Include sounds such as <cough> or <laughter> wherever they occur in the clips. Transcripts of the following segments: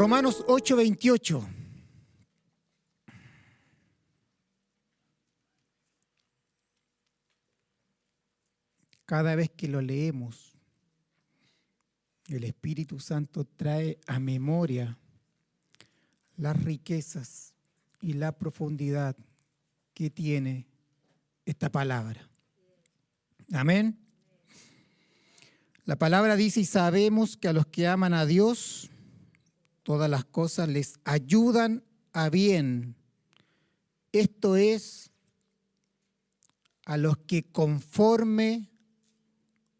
Romanos 8:28. Cada vez que lo leemos, el Espíritu Santo trae a memoria las riquezas y la profundidad que tiene esta palabra. Amén. La palabra dice, y sabemos que a los que aman a Dios, todas las cosas les ayudan a bien. Esto es a los que conforme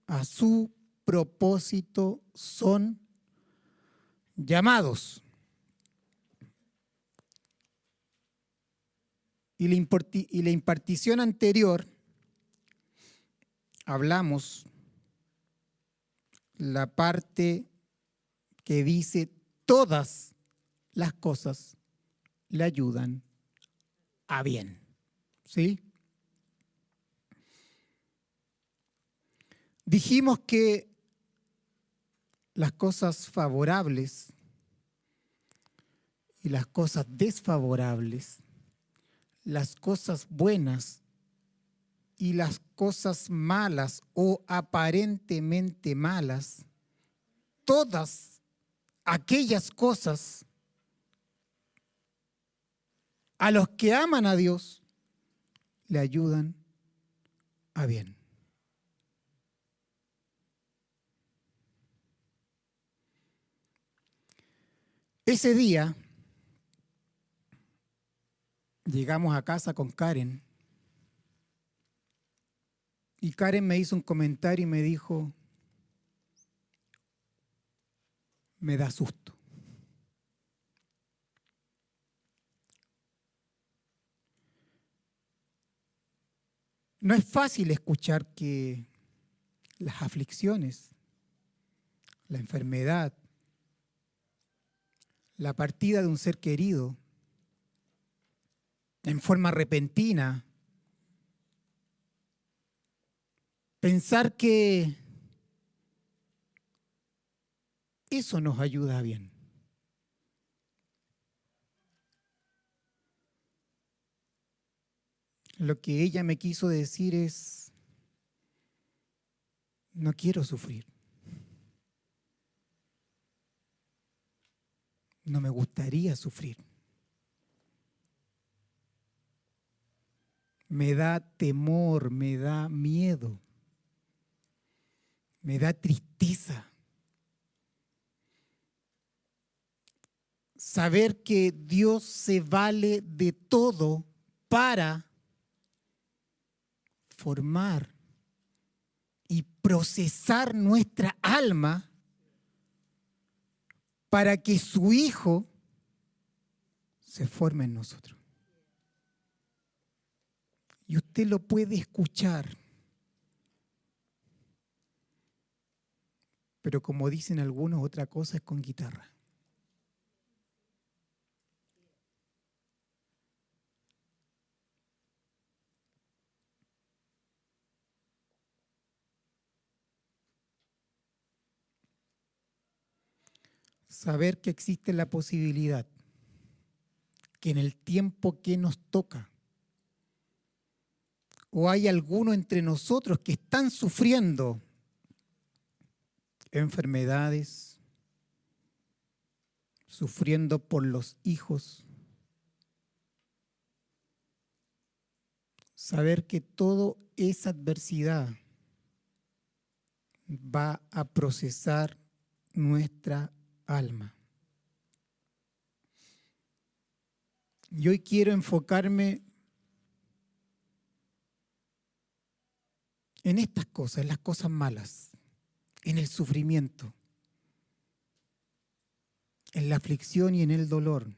a su propósito son llamados. Y la, impartición anterior hablamos la parte que dice todas las cosas le ayudan a bien. ¿Sí? Dijimos que las cosas favorables y las cosas desfavorables, las cosas buenas y las cosas malas o aparentemente malas, todas aquellas cosas a los que aman a Dios le ayudan a bien. Ese día llegamos a casa con Karen y Karen me hizo un comentario y me dijo, me da susto. No es fácil escuchar que las aflicciones, la enfermedad, la partida de un ser querido en forma repentina, pensar que eso nos ayuda bien. Lo que ella me quiso decir es, no quiero sufrir. no me gustaría sufrir. Me da temor, me da miedo, me da tristeza. Saber que Dios se vale de todo para formar y procesar nuestra alma para que su Hijo se forme en nosotros. Y usted lo puede escuchar. Pero como dicen algunos, otra cosa es con guitarra. Saber que existe la posibilidad que en el tiempo que nos toca, o hay alguno entre nosotros que están sufriendo enfermedades, sufriendo por los hijos, saber que toda esa adversidad va a procesar nuestra alma. Y hoy quiero enfocarme en estas cosas, en las cosas malas, en el sufrimiento, en la aflicción y en el dolor.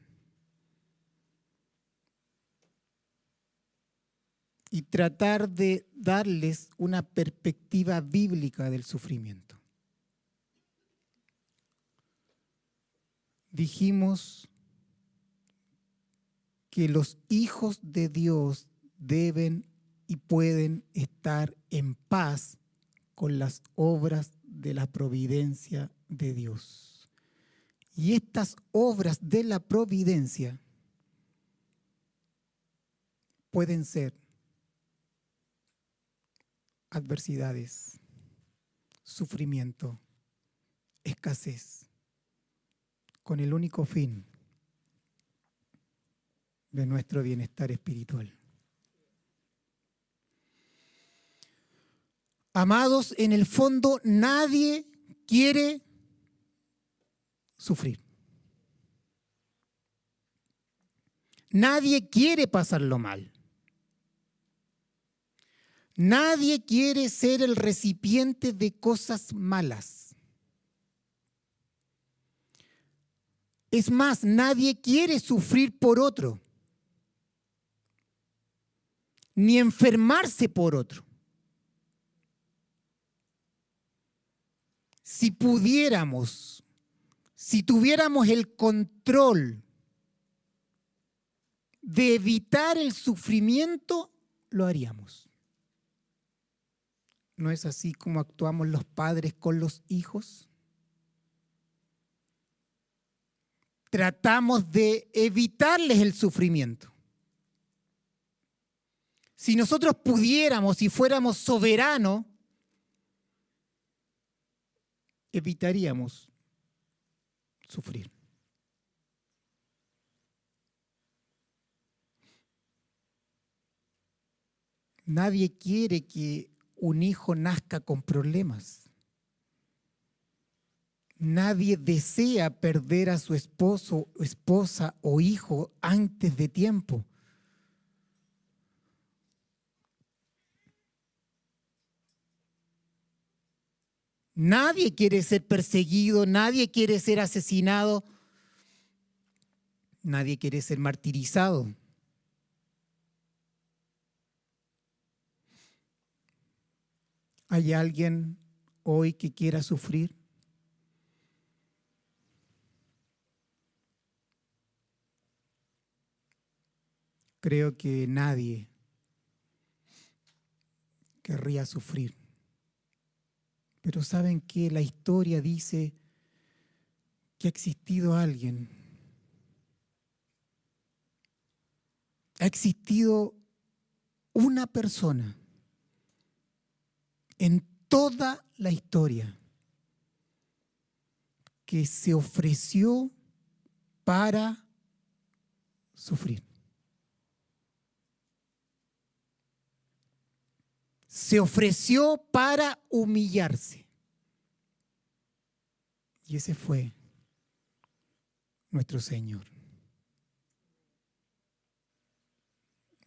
Y tratar de darles una perspectiva bíblica del sufrimiento. Dijimos que los hijos de Dios deben y pueden estar en paz con las obras de la providencia de Dios. Y estas obras de la providencia pueden ser adversidades, sufrimiento, escasez, con el único fin de nuestro bienestar espiritual. Amados, en el fondo nadie quiere sufrir. Nadie quiere pasarlo mal. Nadie quiere ser el recipiente de cosas malas. Es más, nadie quiere sufrir por otro, ni enfermarse por otro. Si pudiéramos, si tuviéramos el control de evitar el sufrimiento, lo haríamos. ¿No es así como actuamos los padres con los hijos? Tratamos de evitarles el sufrimiento. Si nosotros pudiéramos y fuéramos soberanos, evitaríamos sufrir. Nadie quiere que un hijo nazca con problemas. Nadie desea perder a su esposo, esposa o hijo antes de tiempo. Nadie quiere ser perseguido, nadie quiere ser asesinado, nadie quiere ser martirizado. ¿Hay alguien hoy que quiera sufrir? Creo que nadie querría sufrir. Pero ¿saben que La historia dice que ha existido alguien. Ha existido una persona en toda la historia que se ofreció para sufrir. Se ofreció para humillarse. Y ese fue nuestro Señor.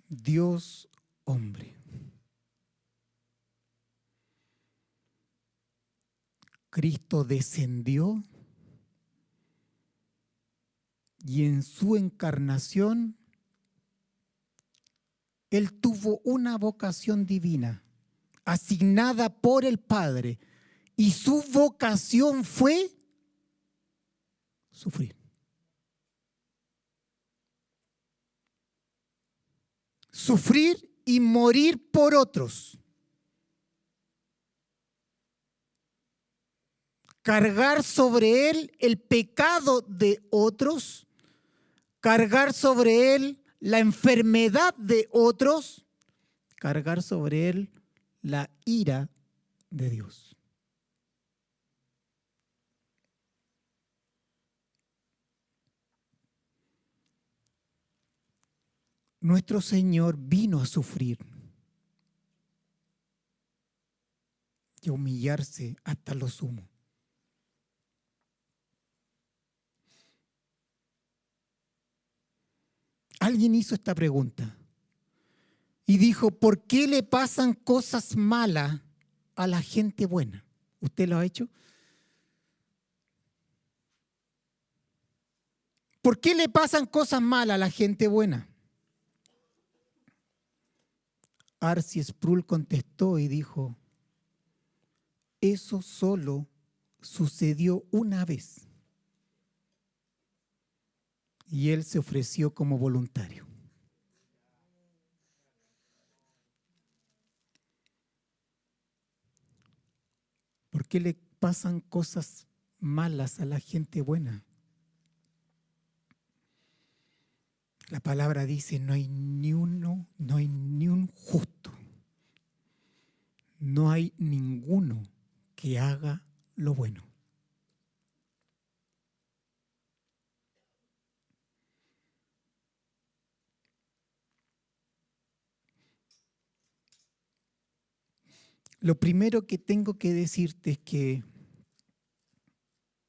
Dios hombre. Cristo descendió y en su encarnación Él tuvo una vocación divina asignada por el Padre y su vocación fue sufrir. Sufrir y morir por otros. cargar sobre él el pecado de otros, cargar sobre él la enfermedad de otros, cargar sobre él la ira de Dios. Nuestro Señor vino a sufrir y humillarse hasta lo sumo. alguien hizo esta pregunta y dijo, ¿por qué le pasan cosas malas a la gente buena? ¿Usted lo ha hecho? ¿Por qué le pasan cosas malas a la gente buena? Arci Sproul contestó y dijo, eso solo sucedió una vez y él se ofreció como voluntario. ¿Por qué le pasan cosas malas a la gente buena? La palabra dice, no hay ni uno, no hay ni un justo. No hay ninguno que haga lo bueno. Lo primero que tengo que decirte es que,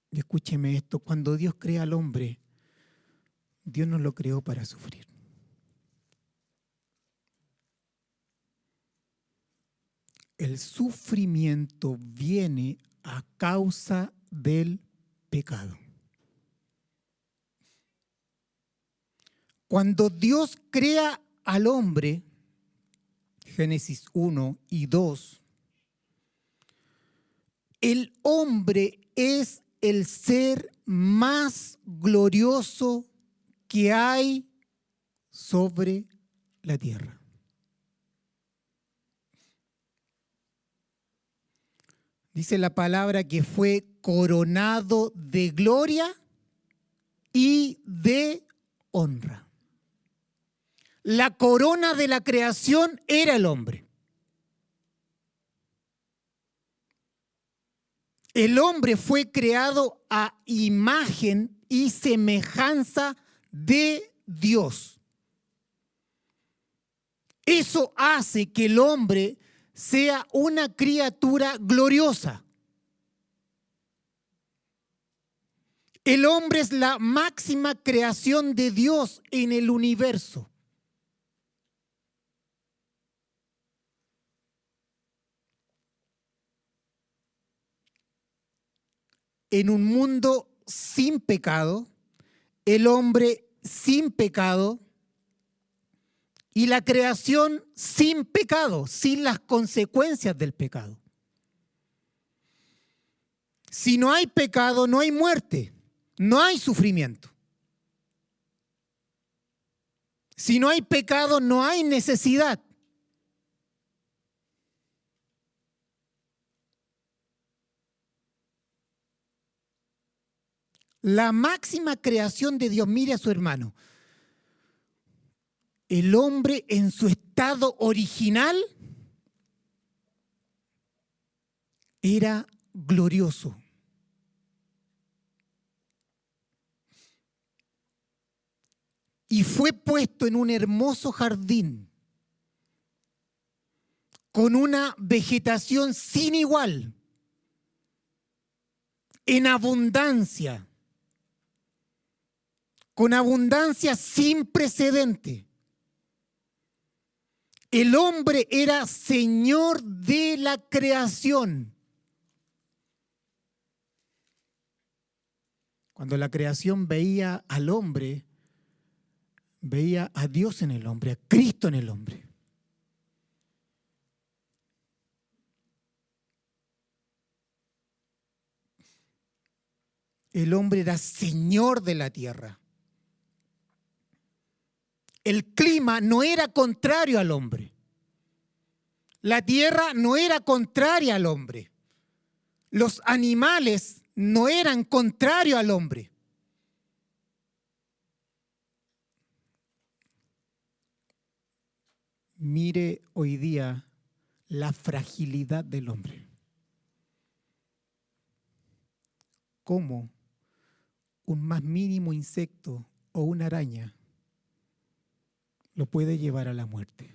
escúcheme esto, cuando Dios crea al hombre, Dios no lo creó para sufrir. El sufrimiento viene a causa del pecado. Cuando Dios crea al hombre, Génesis 1 y 2, el hombre es el ser más glorioso que hay sobre la tierra. Dice la palabra que fue coronado de gloria y de honra. La corona de la creación era el hombre. El hombre fue creado a imagen y semejanza de Dios. Eso hace que el hombre sea una criatura gloriosa. El hombre es la máxima creación de Dios en el universo. En un mundo sin pecado, el hombre sin pecado y la creación sin pecado, sin las consecuencias del pecado. Si no hay pecado, no hay muerte, no hay sufrimiento. Si no hay pecado, no hay necesidad. La máxima creación de Dios. Mire a su hermano. El hombre en su estado original era glorioso. Y fue puesto en un hermoso jardín con una vegetación sin igual, en abundancia con abundancia sin precedente. El hombre era señor de la creación. Cuando la creación veía al hombre, veía a Dios en el hombre, a Cristo en el hombre. El hombre era señor de la tierra el clima no era contrario al hombre. La tierra no era contraria al hombre. Los animales no eran contrarios al hombre. Mire hoy día la fragilidad del hombre. Cómo un más mínimo insecto o una araña lo puede llevar a la muerte.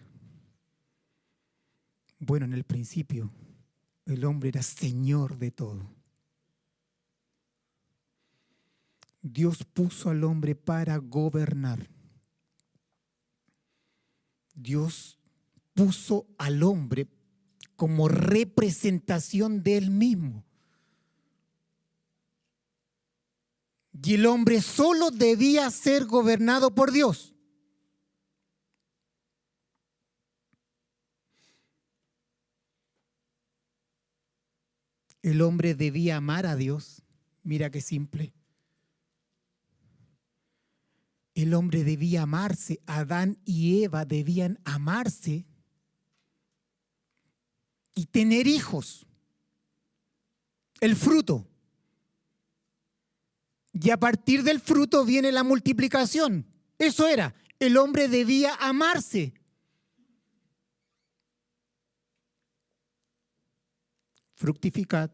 Bueno, en el principio el hombre era señor de todo. Dios puso al hombre para gobernar. Dios puso al hombre como representación de él mismo. Y el hombre solo debía ser gobernado por Dios. El hombre debía amar a Dios. Mira qué simple. El hombre debía amarse. Adán y Eva debían amarse y tener hijos. El fruto. Y a partir del fruto viene la multiplicación. Eso era. el hombre debía amarse. Fructificad,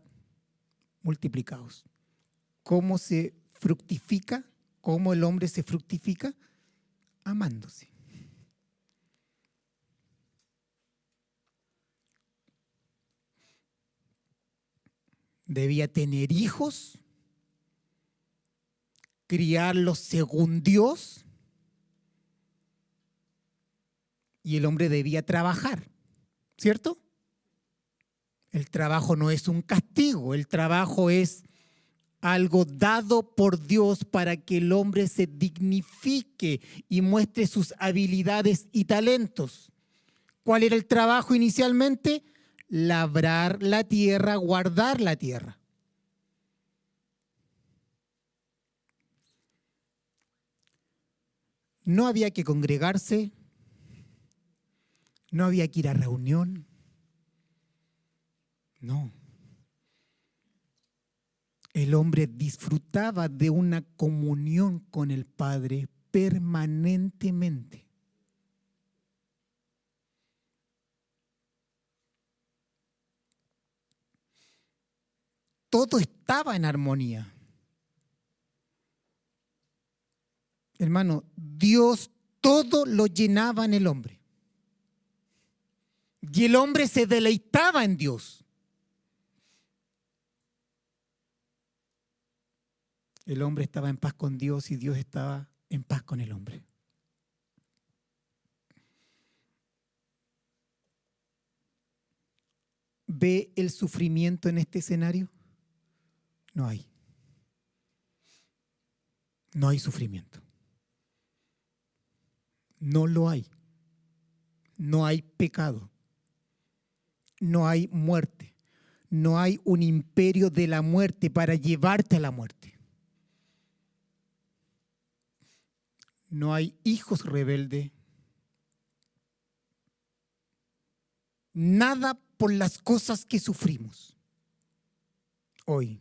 multiplicaos. ¿Cómo se fructifica? ¿Cómo el hombre se fructifica? Amándose. Debía tener hijos, criarlos según Dios, y el hombre debía trabajar, ¿cierto? El trabajo no es un castigo, el trabajo es algo dado por Dios para que el hombre se dignifique y muestre sus habilidades y talentos. ¿Cuál era el trabajo inicialmente? Labrar la tierra, guardar la tierra. No había que congregarse, no había que ir a reunión, no el hombre disfrutaba de una comunión con el Padre permanentemente. Todo estaba en armonía. Hermano, Dios todo lo llenaba en el hombre. Y el hombre se deleitaba en Dios. El hombre estaba en paz con Dios y Dios estaba en paz con el hombre. ¿Ve el sufrimiento en este escenario? No hay. No hay sufrimiento. No lo hay. No hay pecado. No hay muerte. No hay un imperio de la muerte para llevarte a la muerte. No hay hijos rebeldes, nada por las cosas que sufrimos hoy.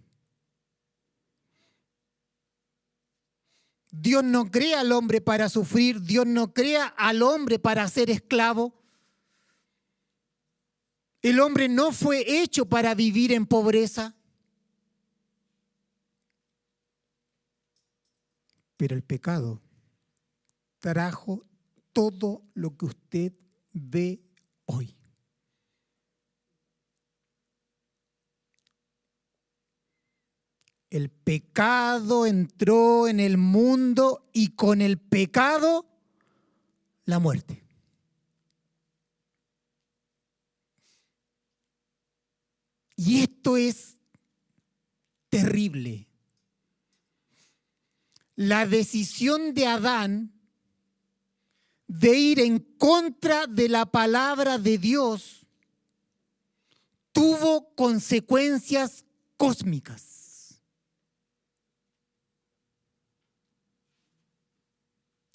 Dios no crea al hombre para sufrir, Dios no crea al hombre para ser esclavo. El hombre no fue hecho para vivir en pobreza. Pero el pecado trajo todo lo que usted ve hoy. El pecado entró en el mundo y con el pecado la muerte. Y esto es terrible. La decisión de Adán de ir en contra de la palabra de Dios tuvo consecuencias cósmicas.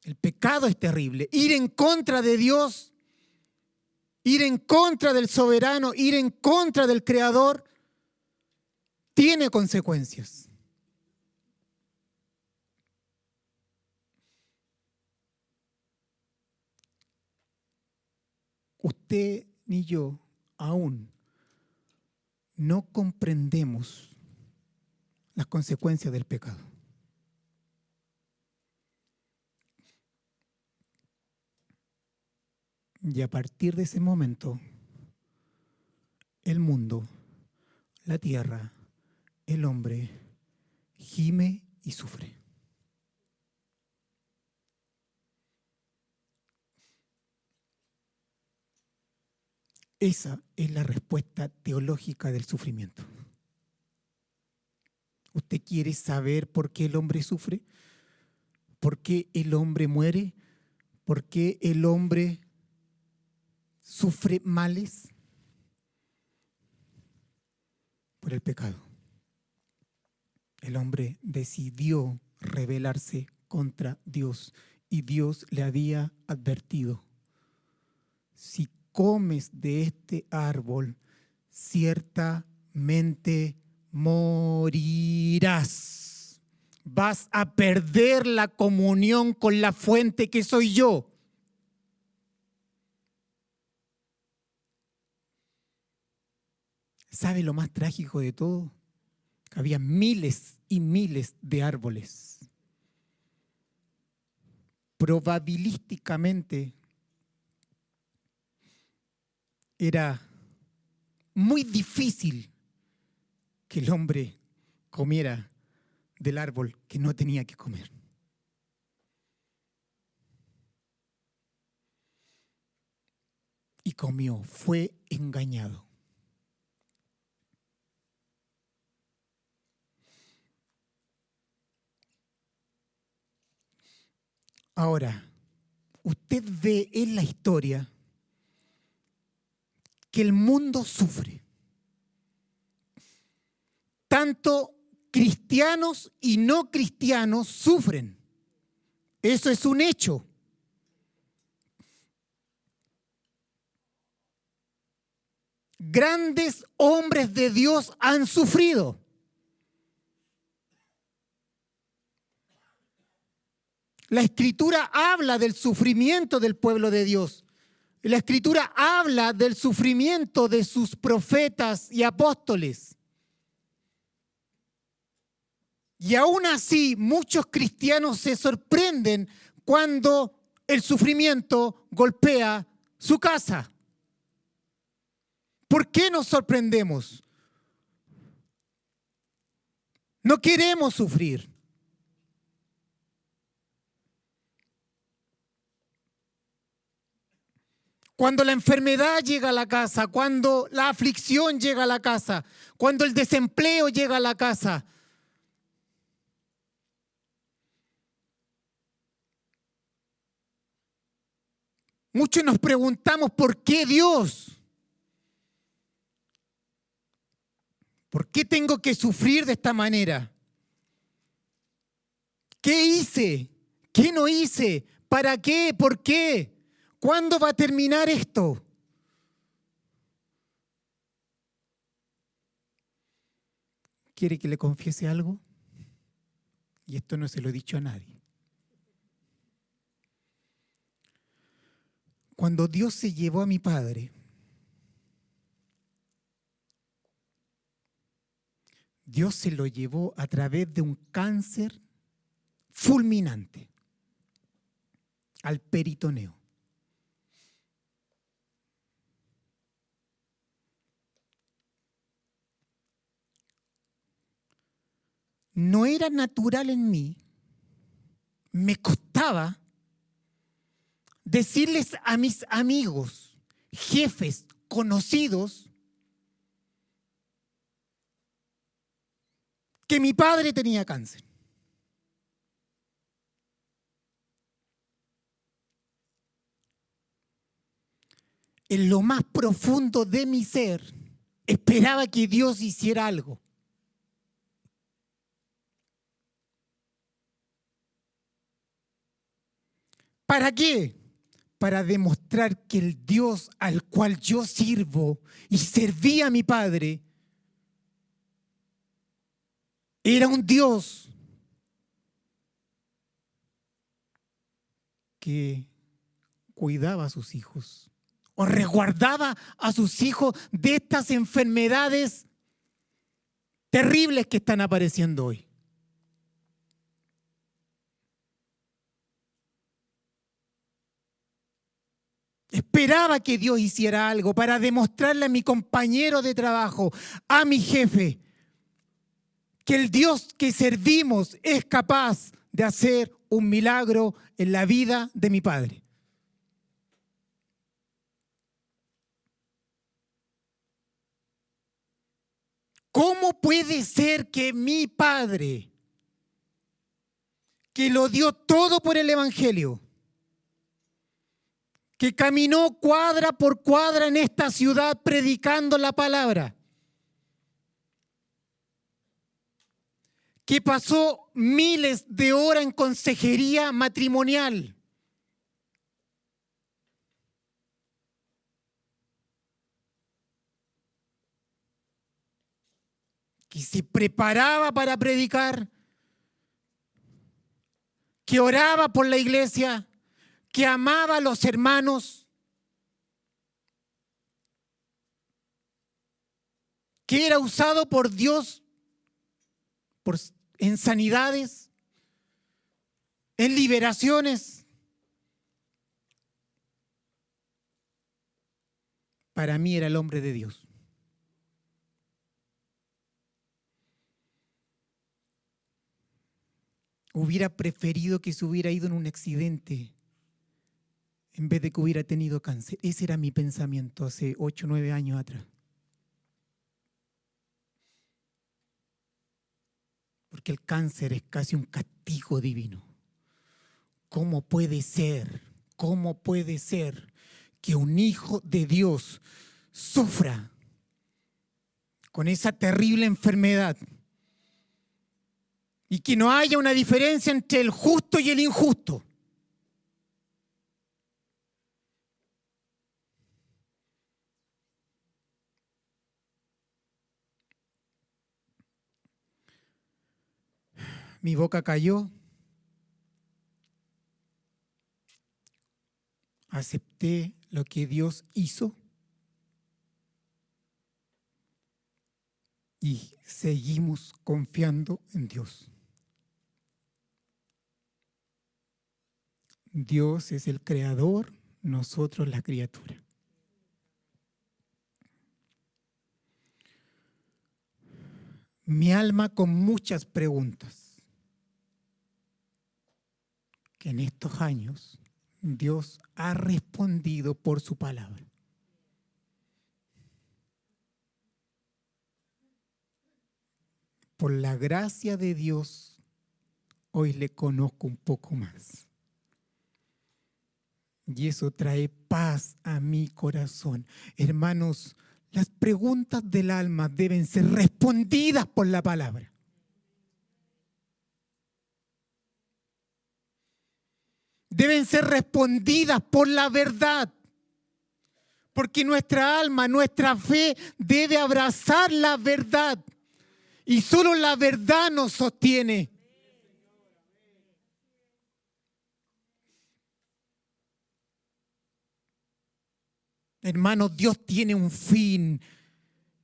El pecado es terrible. Ir en contra de Dios, ir en contra del soberano, ir en contra del creador, tiene consecuencias. Usted ni yo aún no comprendemos las consecuencias del pecado. Y a partir de ese momento, el mundo, la tierra, el hombre, gime y sufre. Esa es la respuesta teológica del sufrimiento. ¿Usted quiere saber por qué el hombre sufre? ¿Por qué el hombre muere? ¿Por qué el hombre sufre males? Por el pecado. El hombre decidió rebelarse contra Dios y Dios le había advertido, si comes de este árbol, ciertamente morirás. vas a perder la comunión con la fuente que soy yo. ¿Sabe lo más trágico de todo? Había miles y miles de árboles. Probabilísticamente era muy difícil que el hombre comiera del árbol que no tenía que comer. Y comió, fue engañado. Ahora, usted ve en la historia que el mundo sufre. Tanto cristianos y no cristianos sufren. Eso es un hecho. Grandes hombres de Dios han sufrido. La escritura habla del sufrimiento del pueblo de Dios. La escritura habla del sufrimiento de sus profetas y apóstoles. Y aún así muchos cristianos se sorprenden cuando el sufrimiento golpea su casa. ¿Por qué nos sorprendemos? No queremos sufrir. Cuando la enfermedad llega a la casa, cuando la aflicción llega a la casa, cuando el desempleo llega a la casa, Muchos nos preguntamos por qué Dios. ¿Por qué tengo que sufrir de esta manera? ¿Qué hice? ¿Qué no hice? ¿Para qué? ¿Por qué? ¿Cuándo va a terminar esto? ¿Quiere que le confiese algo? Y esto no se lo he dicho a nadie. Cuando Dios se llevó a mi padre, Dios se lo llevó a través de un cáncer fulminante al peritoneo. No era natural en mí, me costaba decirles a mis amigos, jefes, conocidos, que mi padre tenía cáncer. En lo más profundo de mi ser, esperaba que Dios hiciera algo. ¿Para qué? para demostrar que el Dios al cual yo sirvo y serví a mi Padre era un Dios que cuidaba a sus hijos o resguardaba a sus hijos de estas enfermedades terribles que están apareciendo hoy. Esperaba que Dios hiciera algo para demostrarle a mi compañero de trabajo, a mi jefe, que el Dios que servimos es capaz de hacer un milagro en la vida de mi padre. ¿Cómo puede ser que mi padre, que lo dio todo por el Evangelio, que caminó cuadra por cuadra en esta ciudad predicando la palabra, que pasó miles de horas en consejería matrimonial. que se preparaba para predicar, que oraba por la iglesia, que amaba a los hermanos, que era usado por Dios por, en sanidades, en liberaciones. Para mí era el hombre de Dios. Hubiera preferido que se hubiera ido en un accidente en vez de que hubiera tenido cáncer. Ese era mi pensamiento hace ocho o nueve años atrás. Porque el cáncer es casi un castigo divino. ¿Cómo puede ser? ¿Cómo puede ser que un hijo de Dios sufra con esa terrible enfermedad? Y que no haya una diferencia entre el justo y el injusto. Mi boca cayó, acepté lo que Dios hizo y seguimos confiando en Dios. Dios es el creador, nosotros la criatura. Mi alma con muchas preguntas que en estos años Dios ha respondido por su palabra. Por la gracia de Dios, hoy le conozco un poco más. Y eso trae paz a mi corazón. Hermanos, las preguntas del alma deben ser respondidas por la palabra. Deben ser respondidas por la verdad. Porque nuestra alma, nuestra fe debe abrazar la verdad. Y solo la verdad nos sostiene. Hermanos, Dios tiene un fin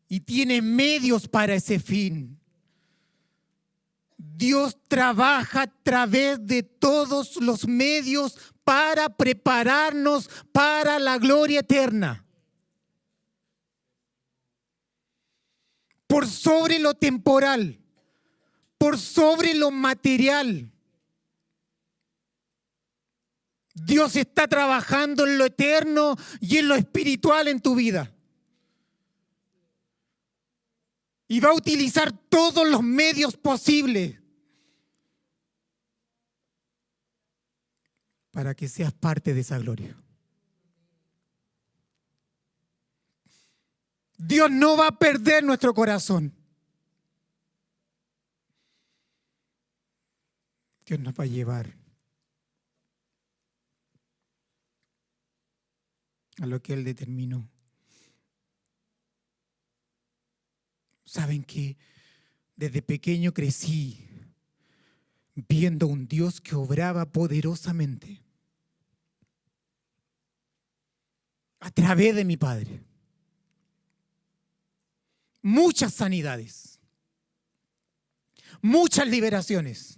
y tiene medios para ese fin. Dios trabaja a través de todos los medios para prepararnos para la gloria eterna. Por sobre lo temporal, por sobre lo material. Dios está trabajando en lo eterno y en lo espiritual en tu vida. Y va a utilizar todos los medios posibles para que seas parte de esa gloria. Dios no va a perder nuestro corazón. Dios nos va a llevar a lo que Él determinó. Saben que desde pequeño crecí viendo un Dios que obraba poderosamente a través de mi Padre. Muchas sanidades, muchas liberaciones.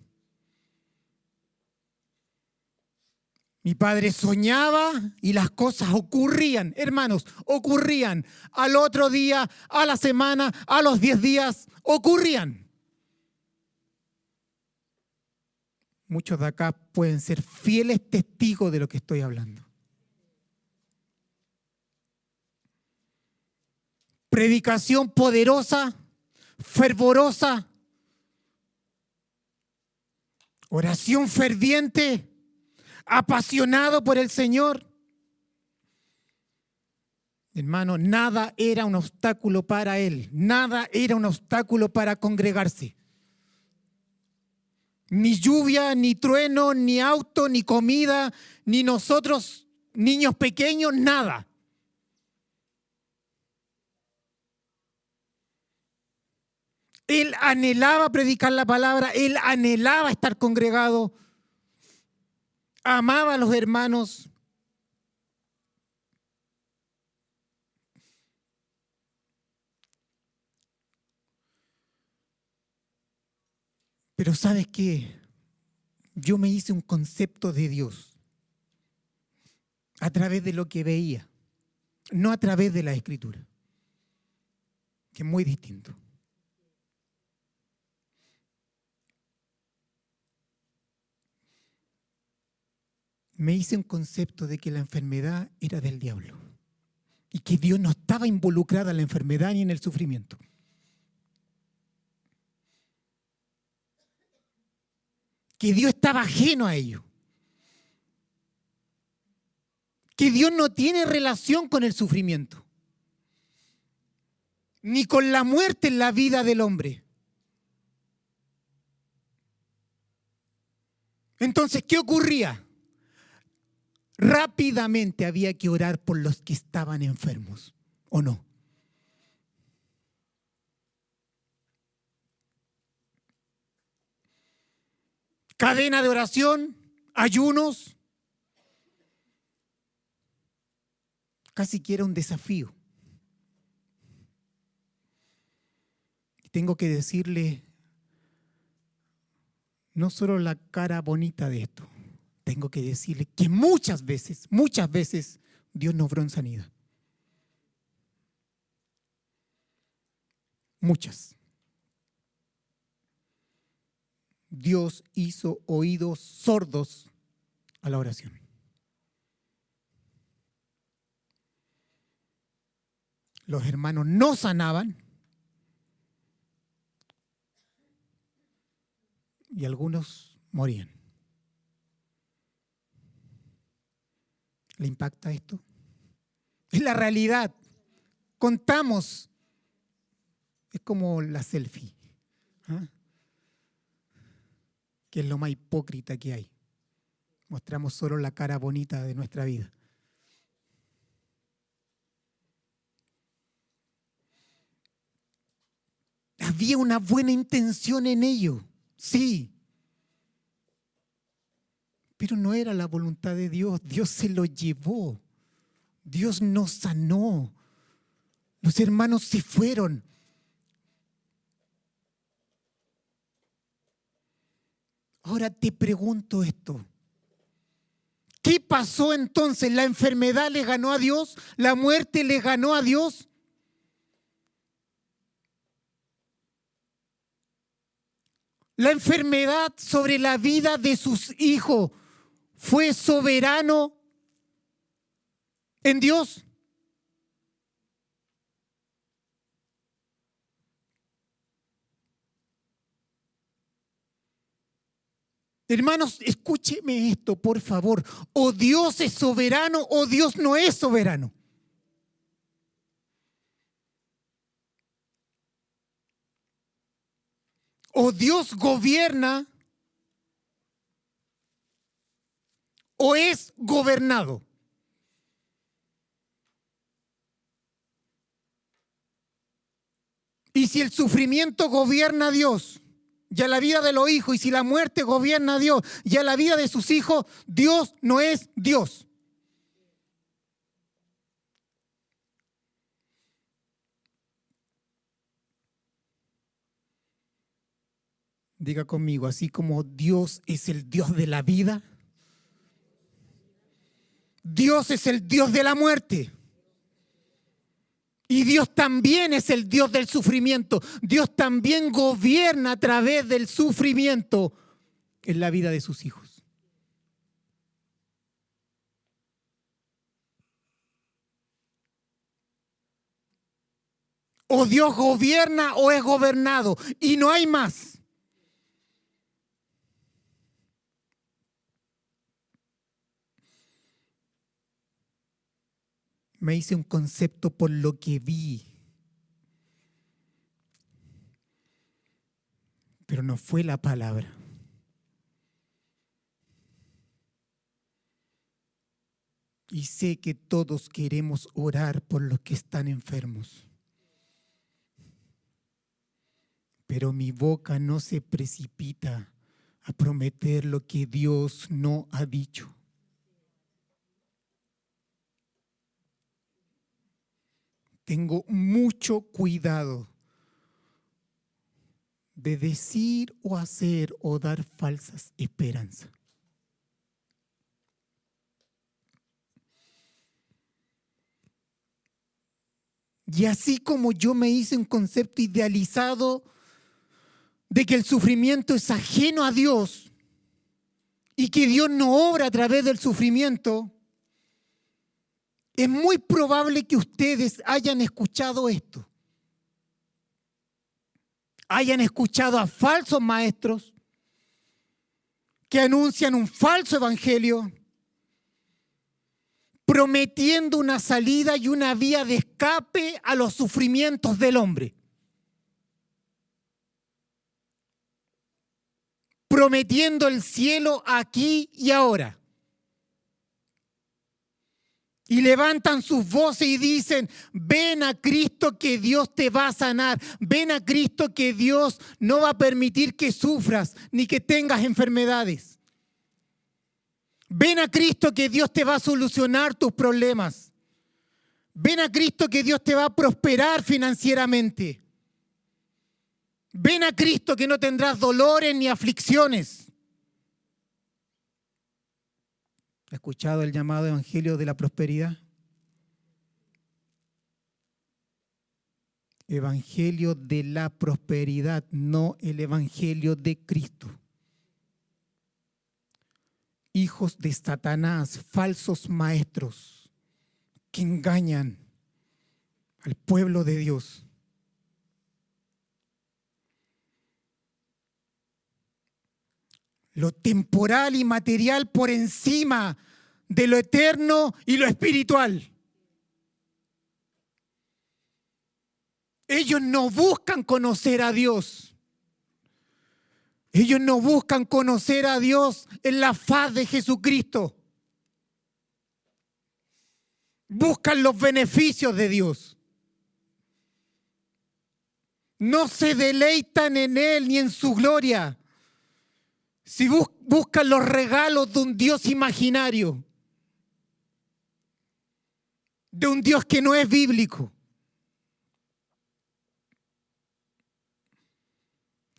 Mi padre soñaba y las cosas ocurrían, hermanos, ocurrían. Al otro día, a la semana, a los diez días, ocurrían. Muchos de acá pueden ser fieles testigos de lo que estoy hablando. Predicación poderosa, fervorosa, oración ferviente apasionado por el Señor. Hermano, nada era un obstáculo para él, nada era un obstáculo para congregarse. Ni lluvia, ni trueno, ni auto, ni comida, ni nosotros, niños pequeños, nada. Él anhelaba predicar la palabra, él anhelaba estar congregado amaba a los hermanos. Pero ¿sabes qué? Yo me hice un concepto de Dios a través de lo que veía, no a través de la escritura, que es muy distinto. Me hice un concepto de que la enfermedad era del diablo y que Dios no estaba involucrada en la enfermedad ni en el sufrimiento. Que Dios estaba ajeno a ello. Que Dios no tiene relación con el sufrimiento, ni con la muerte en la vida del hombre. Entonces, ¿qué ocurría? Rápidamente había que orar por los que estaban enfermos, ¿o no? Cadena de oración, ayunos, casi que era un desafío. Tengo que decirle no solo la cara bonita de esto, tengo que decirle que muchas veces, muchas veces Dios no obró en sanidad. Muchas. Dios hizo oídos sordos a la oración. Los hermanos no sanaban y algunos morían. ¿Le impacta esto? Es la realidad. Contamos. Es como la selfie. ¿ah? Que es lo más hipócrita que hay. Mostramos solo la cara bonita de nuestra vida. Había una buena intención en ello, sí, pero no era la voluntad de Dios. Dios se lo llevó. Dios nos sanó. Los hermanos se fueron. Ahora te pregunto esto. ¿Qué pasó entonces? ¿La enfermedad le ganó a Dios? ¿La muerte le ganó a Dios? La enfermedad sobre la vida de sus hijos fue soberano en Dios. Hermanos, escúcheme esto, por favor. O Dios es soberano o Dios no es soberano. O Dios gobierna o es gobernado. Y si el sufrimiento gobierna a Dios, ya la vida de los hijos, y si la muerte gobierna a Dios, ya la vida de sus hijos, Dios no es Dios. Diga conmigo, así como Dios es el Dios de la vida, Dios es el Dios de la muerte. Y Dios también es el Dios del sufrimiento. Dios también gobierna a través del sufrimiento en la vida de sus hijos. O Dios gobierna o es gobernado. Y no hay más. Me hice un concepto por lo que vi. Pero no fue la palabra. Y sé que todos queremos orar por los que están enfermos. Pero mi boca no se precipita a prometer lo que Dios no ha dicho. Tengo mucho cuidado de decir o hacer o dar falsas esperanzas. Y así como yo me hice un concepto idealizado de que el sufrimiento es ajeno a Dios y que Dios no obra a través del sufrimiento, es muy probable que ustedes hayan escuchado esto. Hayan escuchado a falsos maestros que anuncian un falso evangelio prometiendo una salida y una vía de escape a los sufrimientos del hombre. Prometiendo el cielo aquí y ahora. Y levantan sus voces y dicen, ven a Cristo que Dios te va a sanar, ven a Cristo que Dios no va a permitir que sufras ni que tengas enfermedades. Ven a Cristo que Dios te va a solucionar tus problemas. Ven a Cristo que Dios te va a prosperar financieramente. Ven a Cristo que no tendrás dolores ni aflicciones. ¿Ha escuchado el llamado Evangelio de la Prosperidad? Evangelio de la Prosperidad, no el Evangelio de Cristo hijos de Satanás, falsos maestros que engañan al pueblo de Dios. Lo temporal y material por encima de lo eterno y lo espiritual. Ellos no buscan conocer a Dios. Ellos no buscan conocer a Dios en la faz de Jesucristo. Buscan los beneficios de Dios. No se deleitan en Él ni en su gloria. Si buscan los regalos de un Dios imaginario, de un Dios que no es bíblico.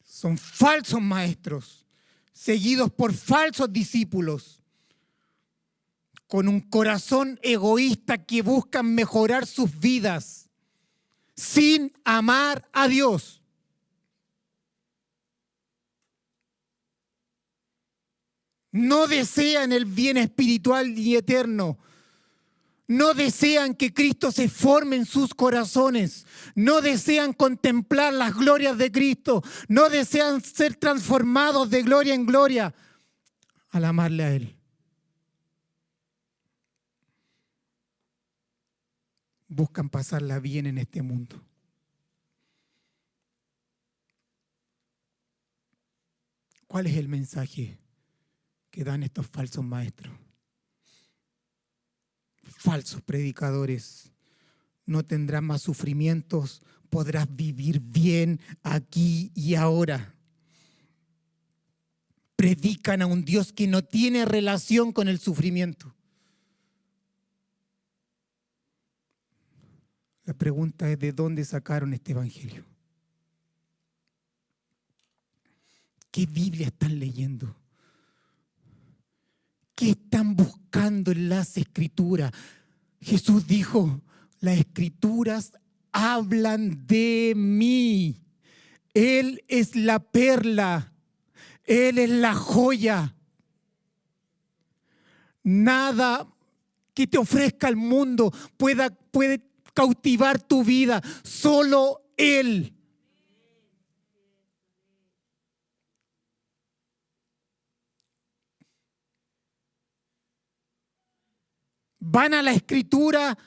son falsos maestros, seguidos por falsos discípulos, con un corazón egoísta que buscan mejorar sus vidas sin amar a Dios. No desean el bien espiritual y eterno, no desean que Cristo se forme en sus corazones, no desean contemplar las glorias de Cristo, no desean ser transformados de gloria en gloria al amarle a Él. Buscan pasarla bien en este mundo. ¿Cuál es el mensaje que dan estos falsos maestros? falsos predicadores. No tendrás más sufrimientos, podrás vivir bien aquí y ahora. Predican a un Dios que no tiene relación con el sufrimiento. La pregunta es de dónde sacaron este Evangelio. ¿Qué Biblia están leyendo? ¿Qué están buscando en las escrituras? Jesús dijo, las escrituras hablan de mí. Él es la perla, Él es la joya. Nada que te ofrezca el mundo pueda, puede cautivar tu vida, solo Él. Van a la escritura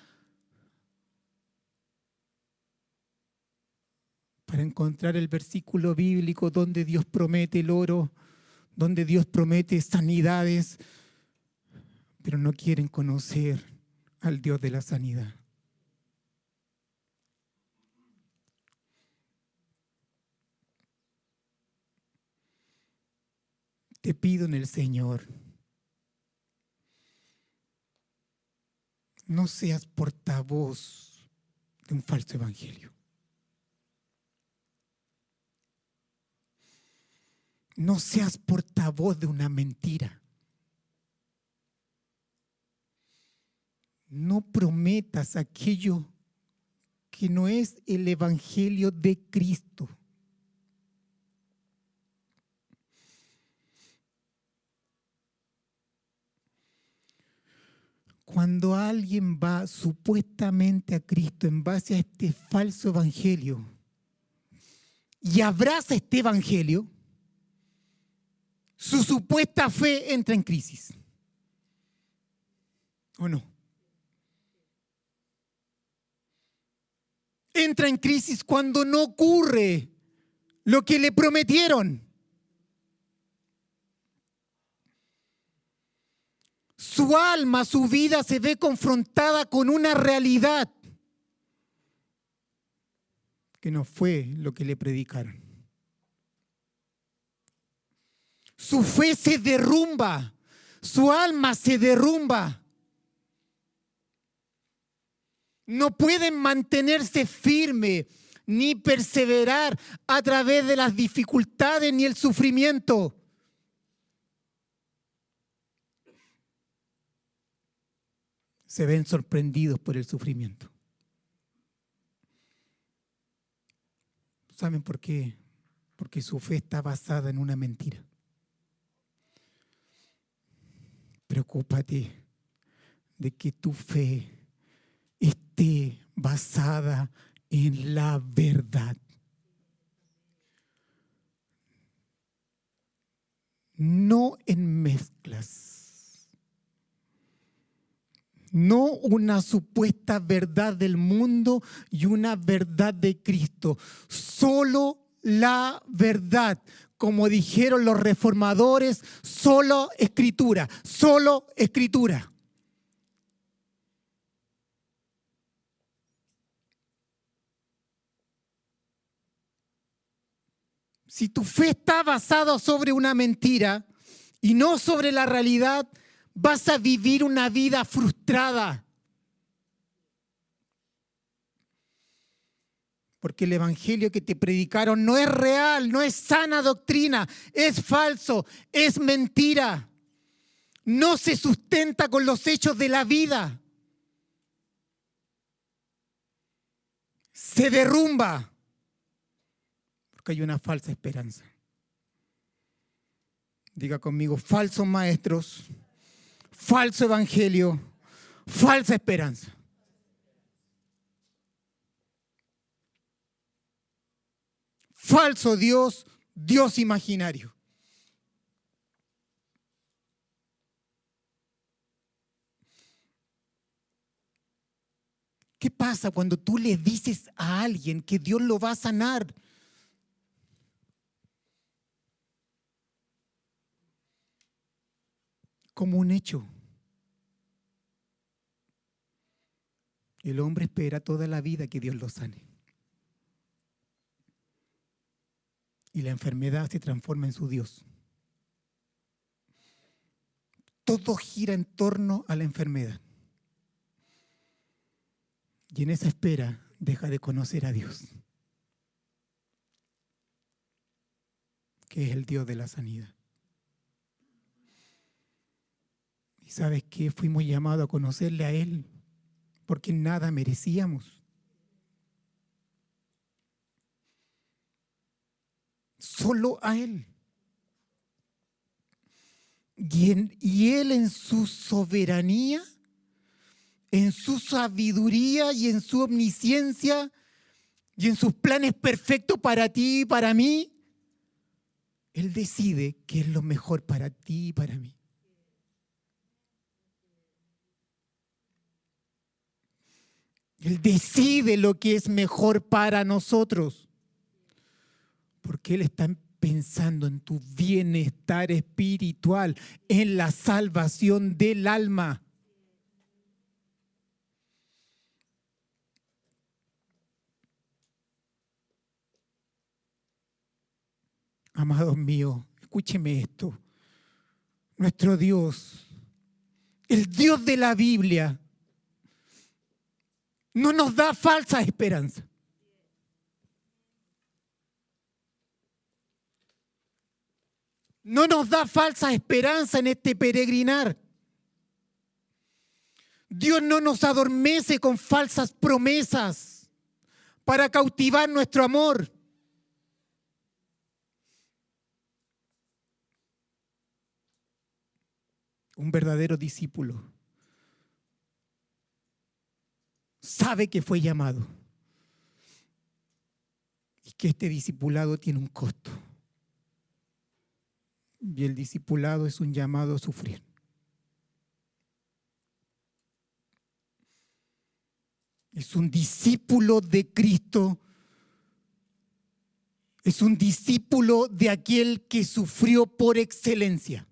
para encontrar el versículo bíblico donde Dios promete el oro, donde Dios promete sanidades, pero no quieren conocer al Dios de la sanidad. te pido en el Señor, no seas portavoz de un falso evangelio. No seas portavoz de una mentira. No prometas aquello que no es el Evangelio de Cristo. Cuando alguien va supuestamente a Cristo en base a este falso evangelio y abraza este evangelio, su supuesta fe entra en crisis. ¿O no? Entra en crisis cuando no ocurre lo que le prometieron. Su alma, su vida se ve confrontada con una realidad que no fue lo que le predicaron. Su fe se derrumba, su alma se derrumba. No pueden mantenerse firme ni perseverar a través de las dificultades ni el sufrimiento. Se ven sorprendidos por el sufrimiento. ¿Saben por qué? Porque su fe está basada en una mentira. Preocúpate de que tu fe esté basada en la verdad. No en mezclas. No una supuesta verdad del mundo y una verdad de Cristo. Solo la verdad. Como dijeron los reformadores, solo escritura, solo escritura. Si tu fe está basada sobre una mentira y no sobre la realidad, vas a vivir una vida frustrada. Porque el evangelio que te predicaron no es real, no es sana doctrina, es falso, es mentira. No se sustenta con los hechos de la vida. Se derrumba que hay una falsa esperanza. Diga conmigo, falsos maestros, falso evangelio, falsa esperanza. Falso Dios, Dios imaginario. ¿Qué pasa cuando tú le dices a alguien que Dios lo va a sanar? como un hecho. El hombre espera toda la vida que Dios lo sane. Y la enfermedad se transforma en su Dios. Todo gira en torno a la enfermedad. Y en esa espera deja de conocer a Dios, que es el Dios de la sanidad. Y sabes que fuimos llamados a conocerle a Él, porque nada merecíamos. Solo a Él. Y, Él en su soberanía, en su sabiduría y en su omnisciencia y en sus planes perfectos para ti y para mí, Él decide qué es lo mejor para ti y para mí. Él decide lo que es mejor para nosotros. Porque Él está pensando en tu bienestar espiritual, en la salvación del alma. Amados míos, escúcheme esto. Nuestro Dios, el Dios de la Biblia, no nos da falsa esperanza. No nos da falsa esperanza en este peregrinar. Dios no nos adormece con falsas promesas para cautivar nuestro amor. Un verdadero discípulo sabe que fue llamado y que este discipulado tiene un costo. Y el discipulado es un llamado a sufrir. Es un discípulo de Cristo. Es un discípulo de aquel que sufrió por excelencia.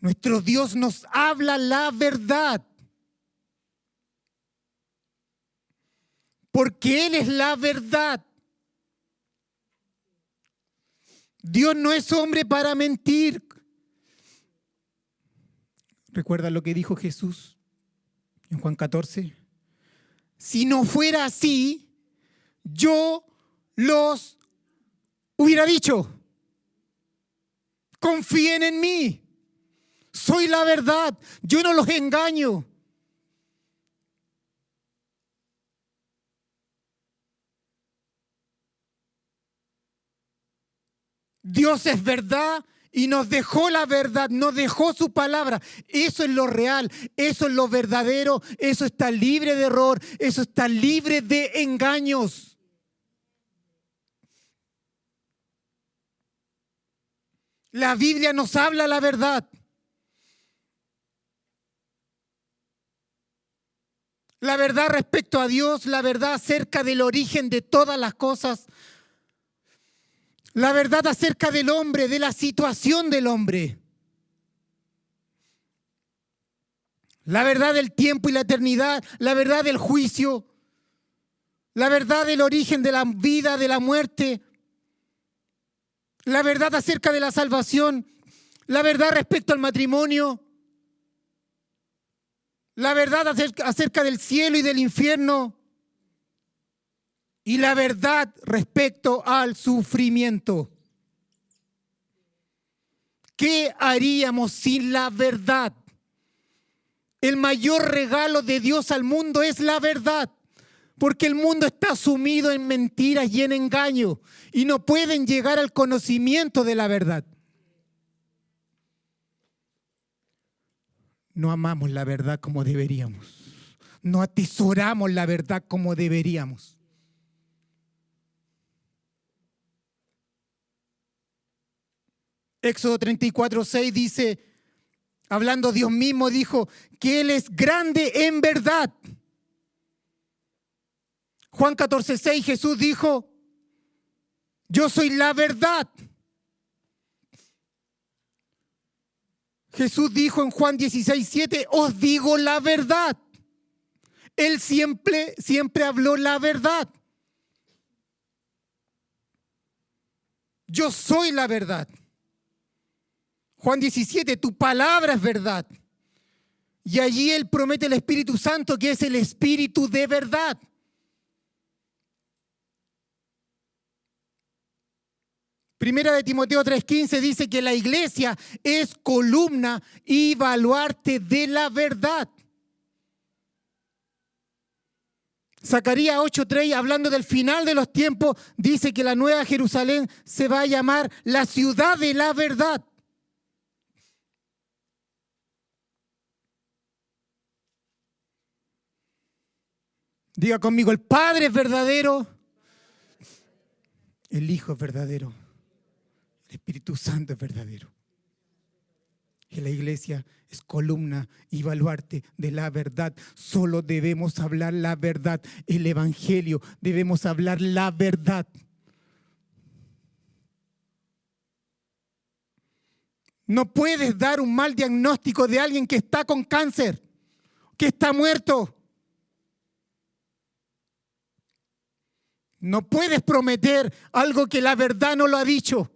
Nuestro Dios nos habla la verdad. Porque Él es la verdad. Dios no es hombre para mentir. ¿Recuerda lo que dijo Jesús en Juan 14? Si no fuera así, yo los hubiera dicho. Confíen en mí. Soy la verdad. Yo no los engaño. Dios es verdad y nos dejó la verdad, nos dejó su palabra. Eso es lo real, eso es lo verdadero, eso está libre de error, eso está libre de engaños. La Biblia nos habla la verdad. La verdad respecto a Dios, la verdad acerca del origen de todas las cosas, la verdad acerca del hombre, de la situación del hombre. La verdad del tiempo y la eternidad, la verdad del juicio, la verdad del origen de la vida, de la muerte, la verdad acerca de la salvación, la verdad respecto al matrimonio, la verdad acerca del cielo y del infierno y la verdad respecto al sufrimiento. ¿Qué haríamos sin la verdad? El mayor regalo de Dios al mundo es la verdad, porque el mundo está sumido en mentiras y en engaño y no pueden llegar al conocimiento de la verdad. No amamos la verdad como deberíamos. No atesoramos la verdad como deberíamos. Éxodo 34, 6 dice, hablando Dios mismo, dijo que Él es grande en verdad. Juan 14, 6 Jesús dijo, yo soy la verdad. Jesús dijo en Juan 16, 7, os digo la verdad. Él siempre, siempre habló la verdad. Yo soy la verdad. Juan 17, tu palabra es verdad. Y allí Él promete el Espíritu Santo que es el Espíritu de verdad. Primera de Timoteo 3:15 dice que la iglesia es columna y baluarte de la verdad. Zacarías 8:3, hablando del final de los tiempos, dice que la nueva Jerusalén se va a llamar la ciudad de la verdad. Diga conmigo, el Padre es verdadero, el Hijo es verdadero. El Espíritu Santo es verdadero. Y la iglesia es columna y baluarte de la verdad. Solo debemos hablar la verdad. El Evangelio debemos hablar la verdad. No puedes dar un mal diagnóstico de alguien que está con cáncer, que está muerto. No puedes prometer algo que la verdad no lo ha dicho.